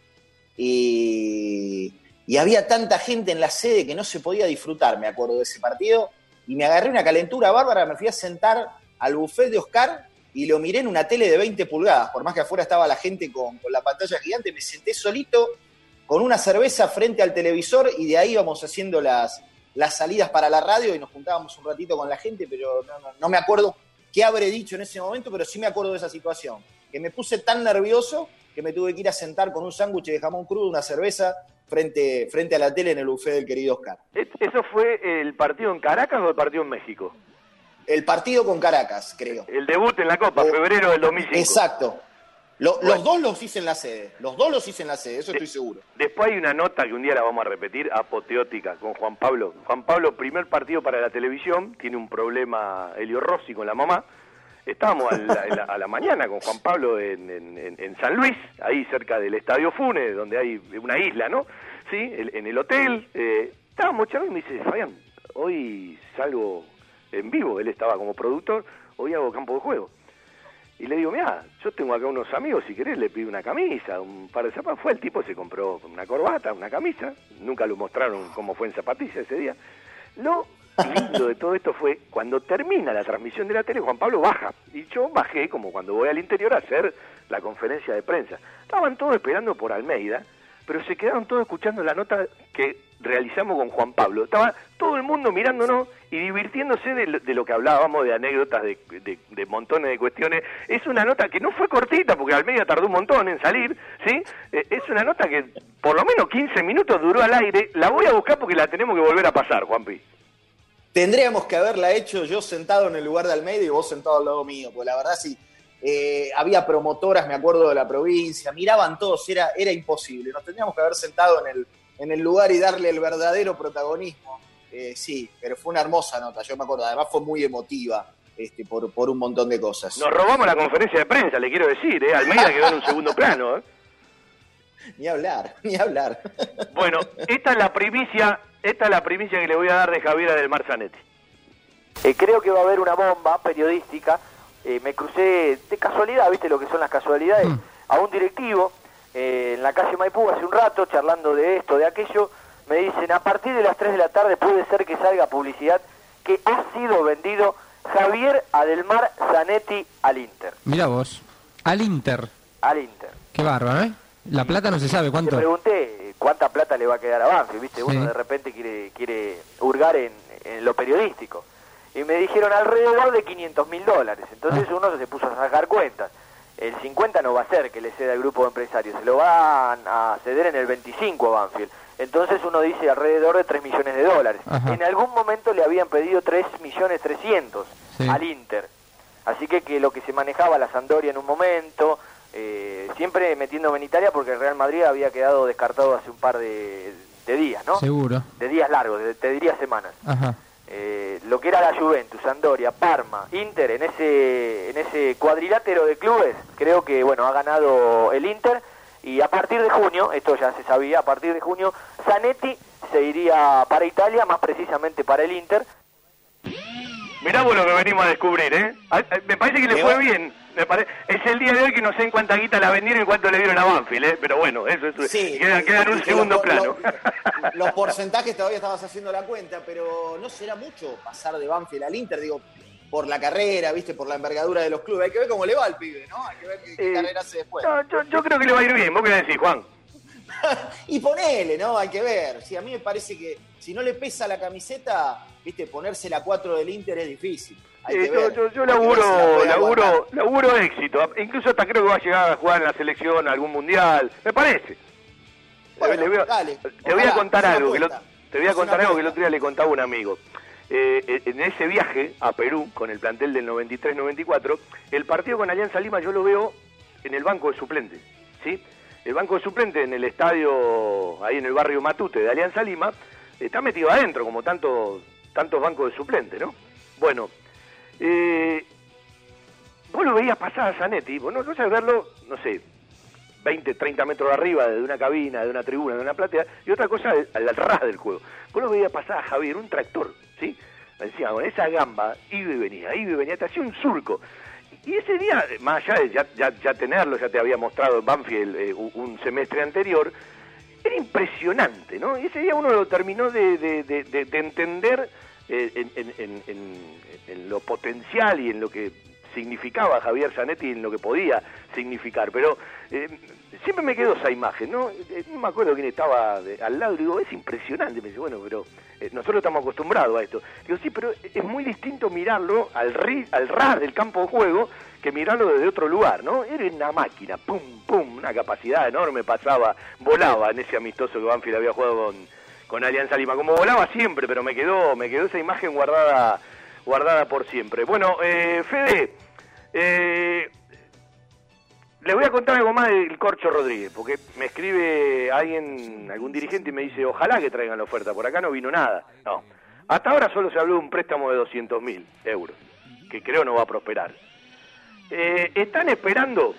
y, y había tanta gente en la sede que no se podía disfrutar, me acuerdo de ese partido, y me agarré una calentura bárbara, me fui a sentar al buffet de Oscar y lo miré en una tele de 20 pulgadas, por más que afuera estaba la gente con, la pantalla gigante, me senté solito con una cerveza frente al televisor y de ahí íbamos haciendo las, las salidas para la radio y nos juntábamos un ratito con la gente, pero no, me acuerdo qué habré dicho en ese momento, pero sí me acuerdo de esa situación, que me puse tan nervioso que me tuve que ir a sentar con un sándwich de jamón crudo, una cerveza, frente, frente a la tele en el buffet del querido Oscar. ¿Eso fue el partido en Caracas o el partido en México? el partido con Caracas, creo. El debut en la Copa, febrero del 2005. Exacto. Los dos los hice en la sede, los dos los hice en la sede, eso estoy seguro. Después hay una nota que un día la vamos a repetir, apoteótica, con Juan Pablo. Juan Pablo, primer partido para la televisión, tiene un problema Helio Rossi con la mamá. Estábamos a la, mañana con Juan Pablo en, San Luis, ahí cerca del Estadio Funes, donde hay una isla, ¿no? Sí, en el hotel. Eh, estábamos charlando y me dice, Fabián, hoy salgo en vivo, él estaba como productor, hoy hago campo de juego. Y le digo, mira, yo tengo acá unos amigos, si querés le pido una camisa, un par de zapatos. Fue el tipo, se compró una corbata, una camisa, nunca lo mostraron cómo fue en zapatilla ese día. Lo lindo de todo esto fue cuando termina la transmisión de la tele, Juan Pablo baja. Y yo bajé, como cuando voy al interior, a hacer la conferencia de prensa. Estaban todos esperando por Almeida, pero se quedaron todos escuchando la nota que realizamos con Juan Pablo. Estaba todo el mundo mirándonos y divirtiéndose de, lo que hablábamos, de anécdotas, de, montones de cuestiones. Es una nota que no fue cortita, porque al medio tardó un montón en salir, ¿sí? Eh, es una nota que por lo menos 15 minutos duró al aire. La voy a buscar porque la tenemos que volver a pasar, Juanpi. Tendríamos que haberla hecho yo sentado en el lugar de Almeida y vos sentado al lado mío, pues la verdad sí. Eh, había promotoras, me acuerdo, de la provincia, miraban todos, era, era imposible. Nos tendríamos que haber sentado en el, en el lugar y darle el verdadero protagonismo. Eh, sí, pero fue una hermosa nota, yo me acuerdo, además fue muy emotiva. Este, por, por un montón de cosas. Nos robamos la conferencia de prensa, le quiero decir, ¿eh? Almeida quedó en un segundo plano. ¿eh? [LAUGHS] Ni hablar, [LAUGHS] ni hablar. [LAUGHS] Bueno, esta es la primicia, esta es la primicia que le voy a dar de Javier del Marzanetti. Eh, creo que va a haber una bomba periodística. Eh, me crucé de casualidad, ¿viste lo que son las casualidades? Mm. a un directivo eh, en la calle Maipú hace un rato, charlando de esto, de aquello, me dicen, a partir de las 3 de la tarde puede ser que salga publicidad que ha sido vendido Javier Adelmar Zanetti al Inter. Mira vos, al Inter. Al Inter. Qué bárbaro, ¿eh? La plata no se sabe Te cuánto. pregunté cuánta plata le va a quedar a Banfield, ¿viste? Sí. Uno de repente quiere, quiere hurgar en, en lo periodístico. Y me dijeron alrededor de 500 mil dólares. Entonces Ah. uno se puso a sacar cuentas. El 50 no va a ser que le ceda al grupo de empresarios, se lo van a ceder en el 25 a Banfield. Entonces uno dice alrededor de 3 millones de dólares. Ajá. En algún momento le habían pedido 3 millones 300 Sí. al Inter. Así que, que lo que se manejaba la Sampdoria en un momento, eh, siempre metiéndome en Italia porque el Real Madrid había quedado descartado hace un par de, de días, ¿no? Seguro. De días largos, de- te diría semanas. Ajá. Eh, lo que era la Juventus, Sampdoria, Parma, Inter, en ese, en ese cuadrilátero de clubes, creo que, bueno, ha ganado el Inter. Y a partir de junio, esto ya se sabía, a partir de junio, Zanetti se iría para Italia, más precisamente para el Inter, Mirá vos lo que venimos a descubrir, ¿eh? Me parece que le ¿Qué fue bien. Me pare- Es el día de hoy que no sé en cuánta guita la vendieron y cuánto le dieron a Banfield, ¿eh? Pero bueno, eso, eso Sí, queda, queda en un segundo los- plano. los- Los [LAUGHS] porcentajes todavía estabas haciendo la cuenta, pero no será mucho pasar de Banfield al Inter, digo, por la carrera, viste, por la envergadura de los clubes. Hay que ver cómo le va al pibe, ¿no? Hay que ver qué, qué Eh, carrera hace después. No, yo, yo creo que le va a ir bien. ¿Vos qué decís, Juan? [LAUGHS] Y ponele, ¿no? Hay que ver. Sí, a mí me parece que si no le pesa la camiseta, viste, ponerse la 4 del Inter es difícil. Hay Eh, que yo, ver. yo, yo si la laburo, laburo, laburo éxito. Incluso hasta creo que va a llegar a jugar en la selección, a algún mundial. Me parece. Bueno, Le voy a- dale. Te voy a contar algo. Que lo- te voy a contar algo que el otro día le contaba un amigo. Eh, en ese viaje a Perú con el plantel del 93-94, el partido con Alianza Lima yo lo veo en el banco de suplentes, ¿sí? El banco de suplentes en el estadio, ahí en el barrio Matute de Alianza Lima, está metido adentro, como tantos tantos bancos de suplentes, ¿no? Bueno, eh, vos lo veías pasar a Zanetti, vos no, no sabes verlo, no sé, 20, 30 metros arriba de una cabina, de una tribuna, de una platea, y otra cosa al, al del juego. Vos lo veías pasar a Javier, un tractor, ¿sí? Encima, con esa gamba, iba y venía, iba y venía, te hacía un surco. Y ese día, más allá de ya, ya, ya tenerlo, ya te había mostrado en Banfield eh, un, semestre anterior, era impresionante, ¿no? Y ese día uno lo terminó de, de- de- de- de entender eh, en, en- lo potencial y en lo que significaba Javier Zanetti y en lo que podía significar. Pero eh, siempre me quedó esa imagen, ¿no? No me acuerdo quién estaba al lado, y digo, es impresionante. Me dice, bueno, pero nosotros estamos acostumbrados a esto. Digo, sí, pero es muy distinto mirarlo al, ri- al ras del campo de juego que mirarlo desde otro lugar, ¿no? Era una máquina, pum, pum, una capacidad enorme, pasaba, volaba en ese amistoso que Banfield había jugado con, con Alianza Lima, como volaba siempre, pero me quedó, me quedó esa imagen guardada, guardada por siempre. Bueno, eh, Fede, eh, le voy a contar algo más del Corcho Rodríguez, porque me escribe alguien, algún dirigente y me dice, ojalá que traigan la oferta, por acá no vino nada. No, hasta ahora solo se habló de un préstamo de 200 mil euros, que creo no va a prosperar. Eh, están esperando,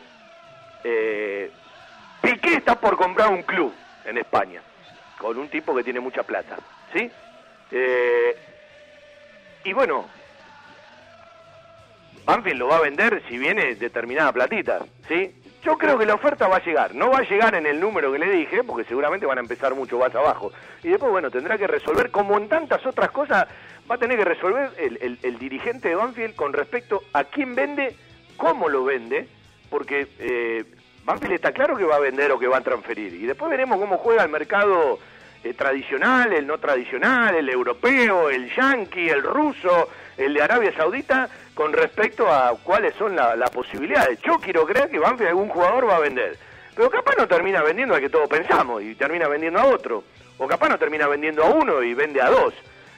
eh, está por comprar un club en España, con un tipo que tiene mucha plata, ¿sí? Eh, y bueno, Banfield lo va a vender si viene determinada platita, ¿sí? Yo creo que la oferta va a llegar, no va a llegar en el número que le dije, porque seguramente van a empezar mucho más abajo. Y después, bueno, tendrá que resolver, como en tantas otras cosas, va a tener que resolver el, dirigente de Banfield con respecto a quién vende, cómo lo vende, porque eh, Banfield está claro que va a vender o que va a transferir. Y después veremos cómo juega el mercado eh, tradicional, el no tradicional, el europeo, el yanqui, el ruso, el de Arabia Saudita, con respecto a cuáles son la- las posibilidades. Yo quiero creer que Banfield algún jugador va a vender. Pero capaz no termina vendiendo al que todos pensamos y termina vendiendo a otro. O capaz no termina vendiendo a uno y vende a dos.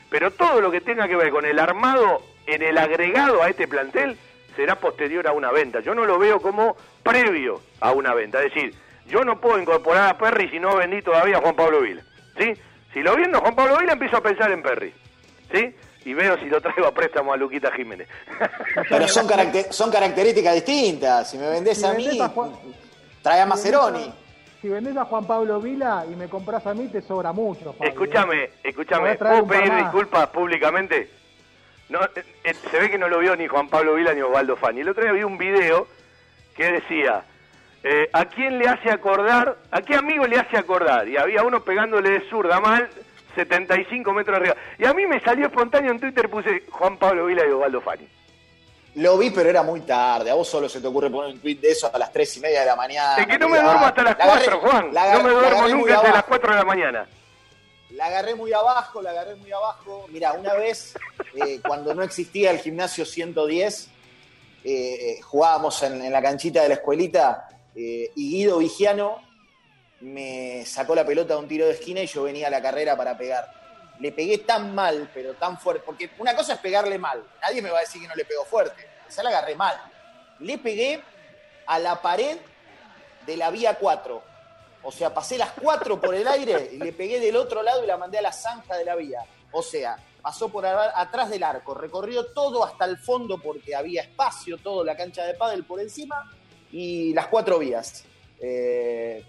Pero todo lo que tenga que ver con el armado en el agregado a este plantel será posterior a una venta. Yo no lo veo como previo a una venta. Es decir, yo no puedo incorporar a Perry si no vendí todavía a Juan Pablo Vila. ¿Sí? Si lo vendo a Juan Pablo Vila empiezo a pensar en Perry. ¿Sí? Y veo si lo traigo a préstamo a Luquita Jiménez. [LAUGHS] Pero son, caracter- son características distintas. Si me vendés Si a vendés mí, a Juan- trae a Maceroni. Si vendés a Juan Pablo Vila y me compras a mí, te sobra mucho. Escúchame, escúchame, ¿puedo pedir más. disculpas públicamente? No, eh, eh, se ve que no lo vio ni Juan Pablo Vila ni Osvaldo Fani. El otro día vi un video que decía, eh, ¿a quién le hace acordar, a qué amigo le hace acordar? Y había uno pegándole de zurda mal, 75 metros arriba. Y a mí me salió espontáneo en Twitter, puse Juan Pablo Vila y Osvaldo Fani. Lo vi, pero era muy tarde. A vos solo se te ocurre poner un tweet de eso a las 3 y media de la mañana. Es que no me duermo hasta las La agarré- 4, Juan. la no me duermo nunca hasta las 4 de la mañana. La agarré muy abajo, la agarré muy abajo. Mira, una vez, eh, cuando no existía el gimnasio 110, eh, eh, jugábamos en, en la canchita de la escuelita eh, y Guido Vigiano me sacó la pelota de un tiro de esquina y yo venía a la carrera para pegar. Le pegué tan mal, pero tan fuerte, porque una cosa es pegarle mal, nadie me va a decir que no le pegó fuerte, esa la agarré mal. Le pegué a la pared de la vía 4, o sea, pasé las cuatro por el aire y le pegué del otro lado y la mandé a la zanja de la vía. O sea, pasó por atrás del arco, recorrió todo hasta el fondo porque había espacio, toda la cancha de pádel por encima y las cuatro vías. Eh,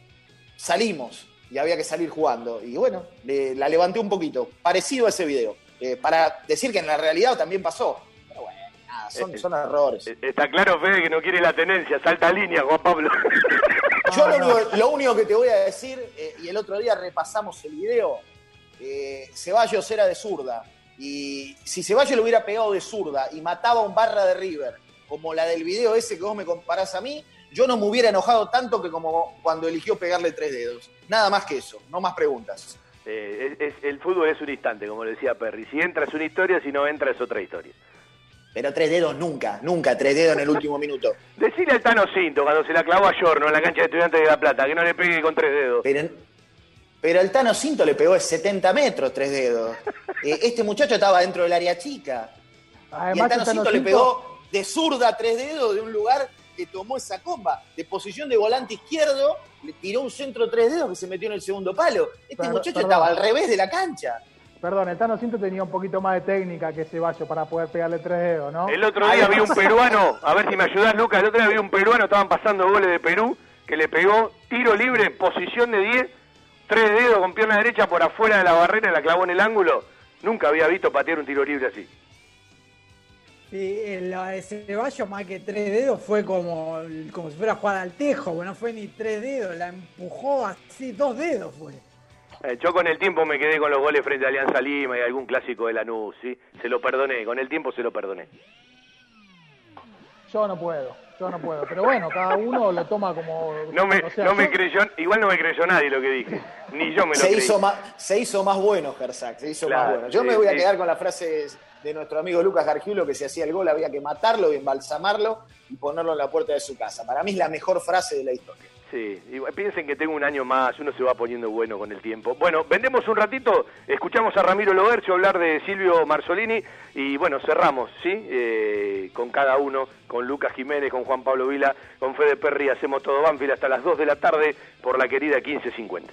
salimos y había que salir jugando. Y bueno, le- la levanté un poquito, parecido a ese video, eh, para decir que en la realidad también pasó. Pero bueno, nada, son, son errores. Eh, Está claro, Fede, que no quiere la tenencia. Salta línea, Juan Pablo. [LAUGHS] Yo lo único, lo único que te voy a decir, eh, y el otro día repasamos el video, eh, Ceballos era de zurda. Y si Ceballos lo hubiera pegado de zurda y mataba a un barra de River, como la del video ese que vos me comparás a mí, yo no me hubiera enojado tanto que como cuando eligió pegarle tres dedos. Nada más que eso, no más preguntas. Eh, es- es- el fútbol es un instante, como lo decía Perry. Si entra es una historia, si no entra es otra historia. Pero tres dedos nunca, nunca tres dedos en el último minuto. Decirle al Tano Cinto cuando se la clavó a Giorno en la cancha de Estudiantes de La Plata, que no le pegue con tres dedos. Pero, pero el Tano Cinto le pegó de 70 metros tres dedos. [LAUGHS] Eh, este muchacho estaba dentro del área chica. y el Además, Tano el Tano Cinto le pegó de zurda tres dedos de un lugar que tomó esa comba. De posición de volante izquierdo, le tiró un centro tres dedos que se metió en el segundo palo. Este muchacho perdón. estaba al revés de la cancha. Perdón, el Tano Cinto tenía un poquito más de técnica que Ceballos para poder pegarle tres dedos, ¿no? El otro día vi un peruano, a ver si me ayudás, Lucas. El otro día vi un peruano, estaban pasando goles de Perú, que le pegó tiro libre, posición de 10, tres dedos con pierna derecha por afuera de la barrera, la clavó en el ángulo. Nunca había visto patear un tiro libre así. Sí, la de Ceballos más que tres dedos fue como, como si fuera a jugar al tejo, bueno, no fue ni tres dedos, la empujó así, dos dedos fue. Eh, yo con el tiempo me quedé con los goles frente a Alianza Lima y algún clásico de Lanús, ¿sí? Se lo perdoné, con el tiempo se lo perdoné. Yo no puedo, yo no puedo. Pero bueno, cada uno lo toma como. No me, o sea, no me creyó, igual no me creyó nadie lo que dije, ni yo me lo Se creí. hizo, más, se hizo más bueno, Gersak, se hizo Claro, más bueno. Yo sí, me voy a sí. quedar con la frase de nuestro amigo Lucas Gargiulo que si hacía el gol había que matarlo y embalsamarlo y ponerlo en la puerta de su casa. Para mí es la mejor frase de la historia. Sí, piensen que tengo un año más, uno se va poniendo bueno con el tiempo. Bueno, vendemos un ratito, escuchamos a Ramiro Lobercio hablar de Silvio Marzolini y bueno, cerramos, ¿sí? Eh, con cada uno, con Lucas Jiménez, con Juan Pablo Vila, con Fede Perry, hacemos todo Banfield hasta las 2 de la tarde por la querida 1550.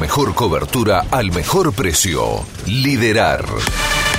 Mejor cobertura al mejor precio. Liderar.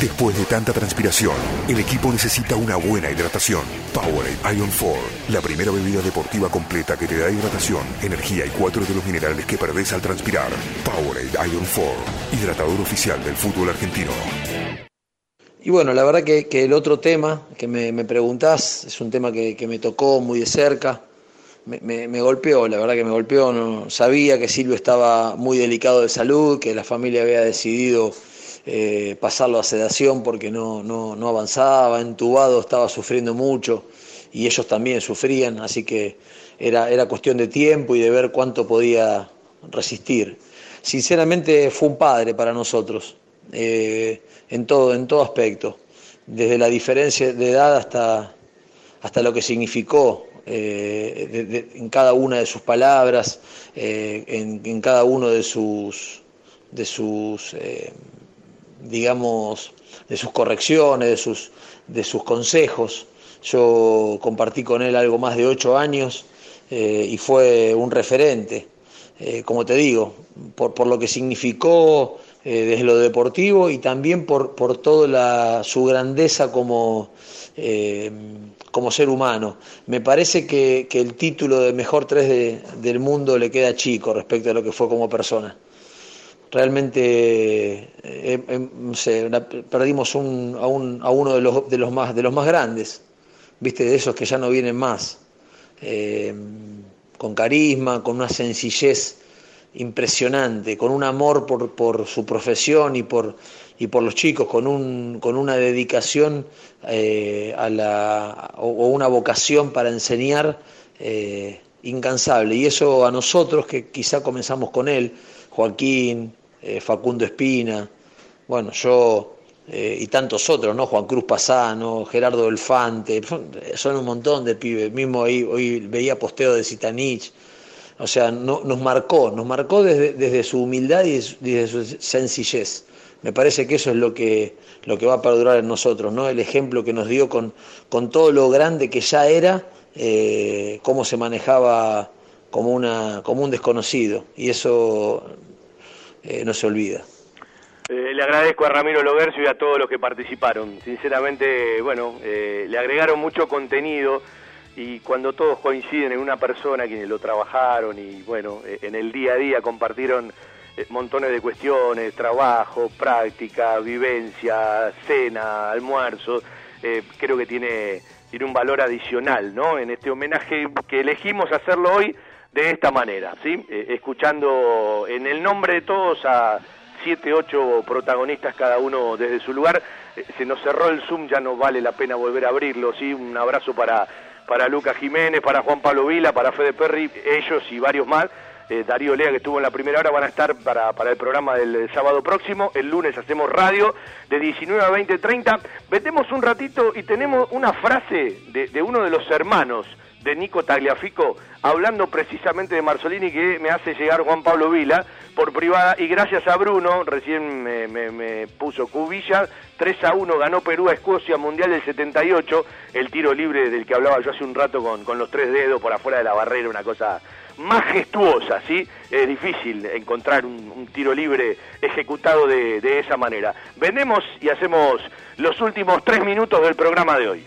Después de tanta transpiración, el equipo necesita una buena hidratación. Powerade Ion 4, la primera bebida deportiva completa que te da hidratación, energía y cuatro de los minerales que perdés al transpirar. Powerade Ion 4, hidratador oficial del fútbol argentino. Y bueno, la verdad que, el otro tema que me, me preguntás es un tema que, me tocó muy de cerca. Me, me- me golpeó, la verdad que me golpeó. No, sabía que Silvio estaba muy delicado de salud, que la familia había decidido eh, pasarlo a sedación porque no, no, no avanzaba, entubado, estaba sufriendo mucho. y ellos también sufrían, así que era, era cuestión de tiempo y de ver cuánto podía resistir. Sinceramente fue un padre para nosotros, eh, en, todo, en todo aspecto, desde la diferencia de edad hasta, hasta lo que significó eh, en cada una de sus palabras, eh, en, cada uno de sus, de sus digamos, de sus correcciones, de sus, de sus consejos. Yo compartí con él algo más de ocho años eh, y fue un referente, eh, como te digo, por, por lo que significó eh, desde lo deportivo y también por, por toda su grandeza como, como ser humano. Me parece que, que, el título de mejor tres del mundo le queda chico respecto a lo que fue como persona realmente perdimos a, un, a, uno de los, de los, más, de los más grandes, viste, de esos que ya no vienen más. Eh, con carisma, con una sencillez impresionante, con un amor por, su profesión y por, y por los chicos, con, un, con una dedicación eh, a la, o, una vocación para enseñar eh, incansable. Y eso a nosotros, que quizá comenzamos con él, Joaquín, Facundo Espina, bueno, yo eh, y tantos otros, ¿no? Juan Cruz Pasano, Gerardo Delfante, son un montón de pibes. Mismo hoy, hoy veía posteo de Citanich. O sea, no, nos marcó, nos marcó desde, desde su humildad y desde su sencillez. Me parece que eso es lo que, lo que va a perdurar en nosotros, ¿no? El ejemplo que nos dio con, con todo lo grande que ya era, eh, cómo se manejaba como, una, como un desconocido. Y eso eh, no se olvida. Eh, le agradezco a Ramiro Logercio y a todos los que participaron. Sinceramente, bueno, eh, le agregaron mucho contenido y cuando todos coinciden en una persona, quienes lo trabajaron y bueno, eh, en el día a día compartieron montones de cuestiones, trabajo, práctica, vivencia, cena, almuerzo, creo que tiene, tiene un valor adicional, ¿no? En este homenaje que elegimos hacerlo hoy de esta manera, ¿sí? escuchando en el nombre de todos a siete, ocho protagonistas cada uno desde su lugar. Eh, se nos cerró el Zoom, ya no vale la pena volver a abrirlo, ¿sí? Un abrazo para, para Lucas Jiménez, para Juan Pablo Vila, para Fede Perry, ellos y varios más. Eh, Darío Lea, que estuvo en la primera hora, van a estar para, para el programa del sábado próximo. El lunes hacemos radio de 19 a 20, 30. Vendemos un ratito y tenemos una frase de uno de los hermanos de Nico Tagliafico, hablando precisamente de Marzolini que me hace llegar Juan Pablo Vila por privada y gracias a Bruno, recién me, puso Cubilla, 3 a 1 ganó Perú a Escocia Mundial del 78, el tiro libre del que hablaba yo hace un rato con, con los tres dedos por afuera de la barrera, una cosa majestuosa, ¿sí? Es difícil encontrar un, tiro libre ejecutado de, de esa manera. Venemos y hacemos los últimos tres minutos del programa de hoy.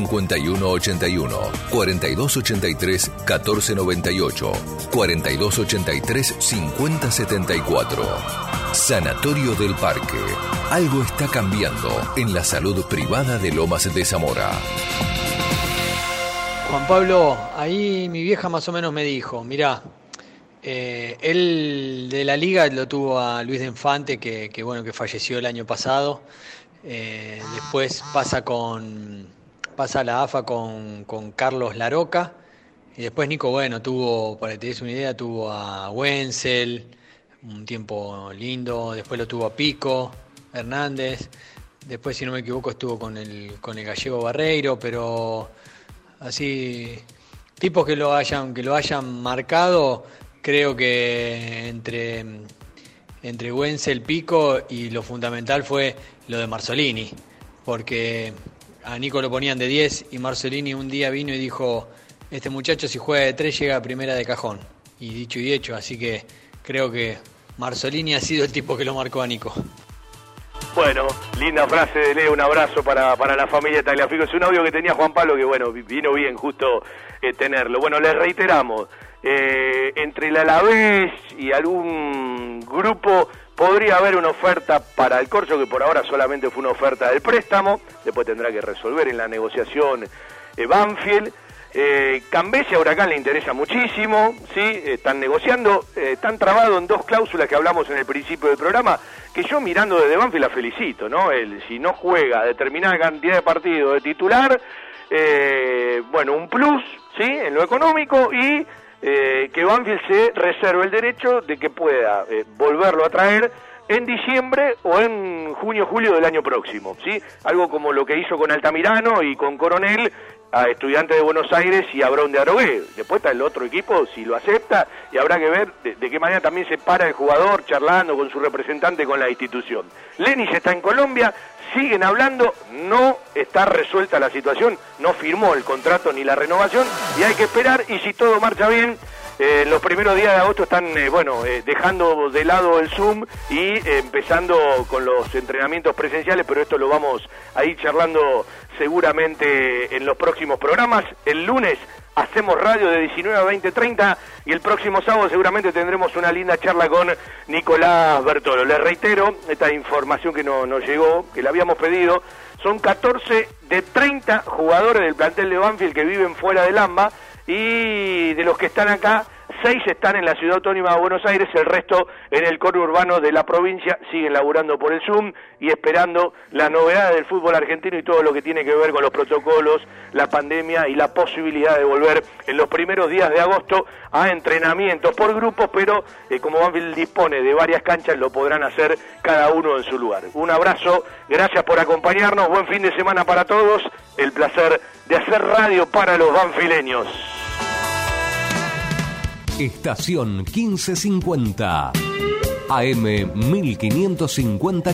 4283-5181, 4283-1498, 4283-5074. Sanatorio del Parque. Algo está cambiando en la salud privada de Lomas de Zamora. Juan Pablo, ahí mi vieja más o menos me dijo, mirá, eh, él de la liga lo tuvo a Luis de Infante, que, bueno, que falleció el año pasado. Eh, después pasa con pasa la AFA con, Carlos Laroca. Y después Nico, bueno, tuvo, para que te des una idea, tuvo a Wenzel, un tiempo lindo. Después lo tuvo a Pico. Hernández. Después, si no me equivoco, estuvo con el, con el gallego Barreiro, pero así, tipos que lo hayan, que lo hayan marcado, creo que entre, entre Wenzel, Pico y lo fundamental fue lo de Marzolini, porque a Nico lo ponían de 10 y Marcelini un día vino y dijo, este muchacho si juega de 3 llega a primera de cajón. Y dicho y hecho, así que creo que Marzolini ha sido el tipo que lo marcó a Nico. Bueno, linda frase de Leo, un abrazo para, para la familia Tagliafico. Es un audio que tenía Juan Pablo que, bueno, vino bien justo eh, tenerlo. Bueno, les reiteramos, eh, entre el Alavés y algún grupo podría haber una oferta para el Corso, que por ahora solamente fue una oferta del préstamo, después tendrá que resolver en la negociación eh, Banfield. Eh, Cambesia Huracán le interesa muchísimo, ¿sí? Están negociando, eh, están trabados en dos cláusulas que hablamos en el principio del programa, que yo mirando desde Banfield la felicito, ¿no? El, si no juega determinada cantidad de partidos de titular, eh, bueno, un plus, ¿sí? En lo económico y eh, que Banfield se reserve el derecho de que pueda eh, volverlo a traer en diciembre o en junio julio del año próximo, ¿sí? Algo como lo que hizo con Altamirano y con Coronel a Estudiantes de Buenos Aires y a Brown de Arogué. Después está el otro equipo si lo acepta y habrá que ver de, de, qué manera también se para el jugador charlando con su representante con la institución. Lenis está en Colombia, siguen hablando, no está resuelta la situación, no firmó el contrato ni la renovación y hay que esperar y si todo marcha bien eh, los primeros días de agosto están, eh, bueno, eh, dejando de lado el Zoom y eh, empezando con los entrenamientos presenciales, pero esto lo vamos a ir charlando seguramente en los próximos programas. El lunes hacemos radio de 19 a 20, 30 y el próximo sábado seguramente tendremos una linda charla con Nicolás Bertolo. Les reitero esta información que no, nos llegó, que le habíamos pedido. Son 14 de 30 jugadores del plantel de Banfield que viven fuera del AMBA y de los que están acá, seis están en la ciudad autónoma de Buenos Aires, el resto en el coro urbano de la provincia, siguen laburando por el Zoom y esperando las novedades del fútbol argentino y todo lo que tiene que ver con los protocolos, la pandemia y la posibilidad de volver en los primeros días de agosto a entrenamientos por grupos, pero eh, como Banfield dispone de varias canchas, lo podrán hacer cada uno en su lugar. Un abrazo, gracias por acompañarnos, buen fin de semana para todos, el placer de hacer radio para los banfileños. Estación 1550. AM 1550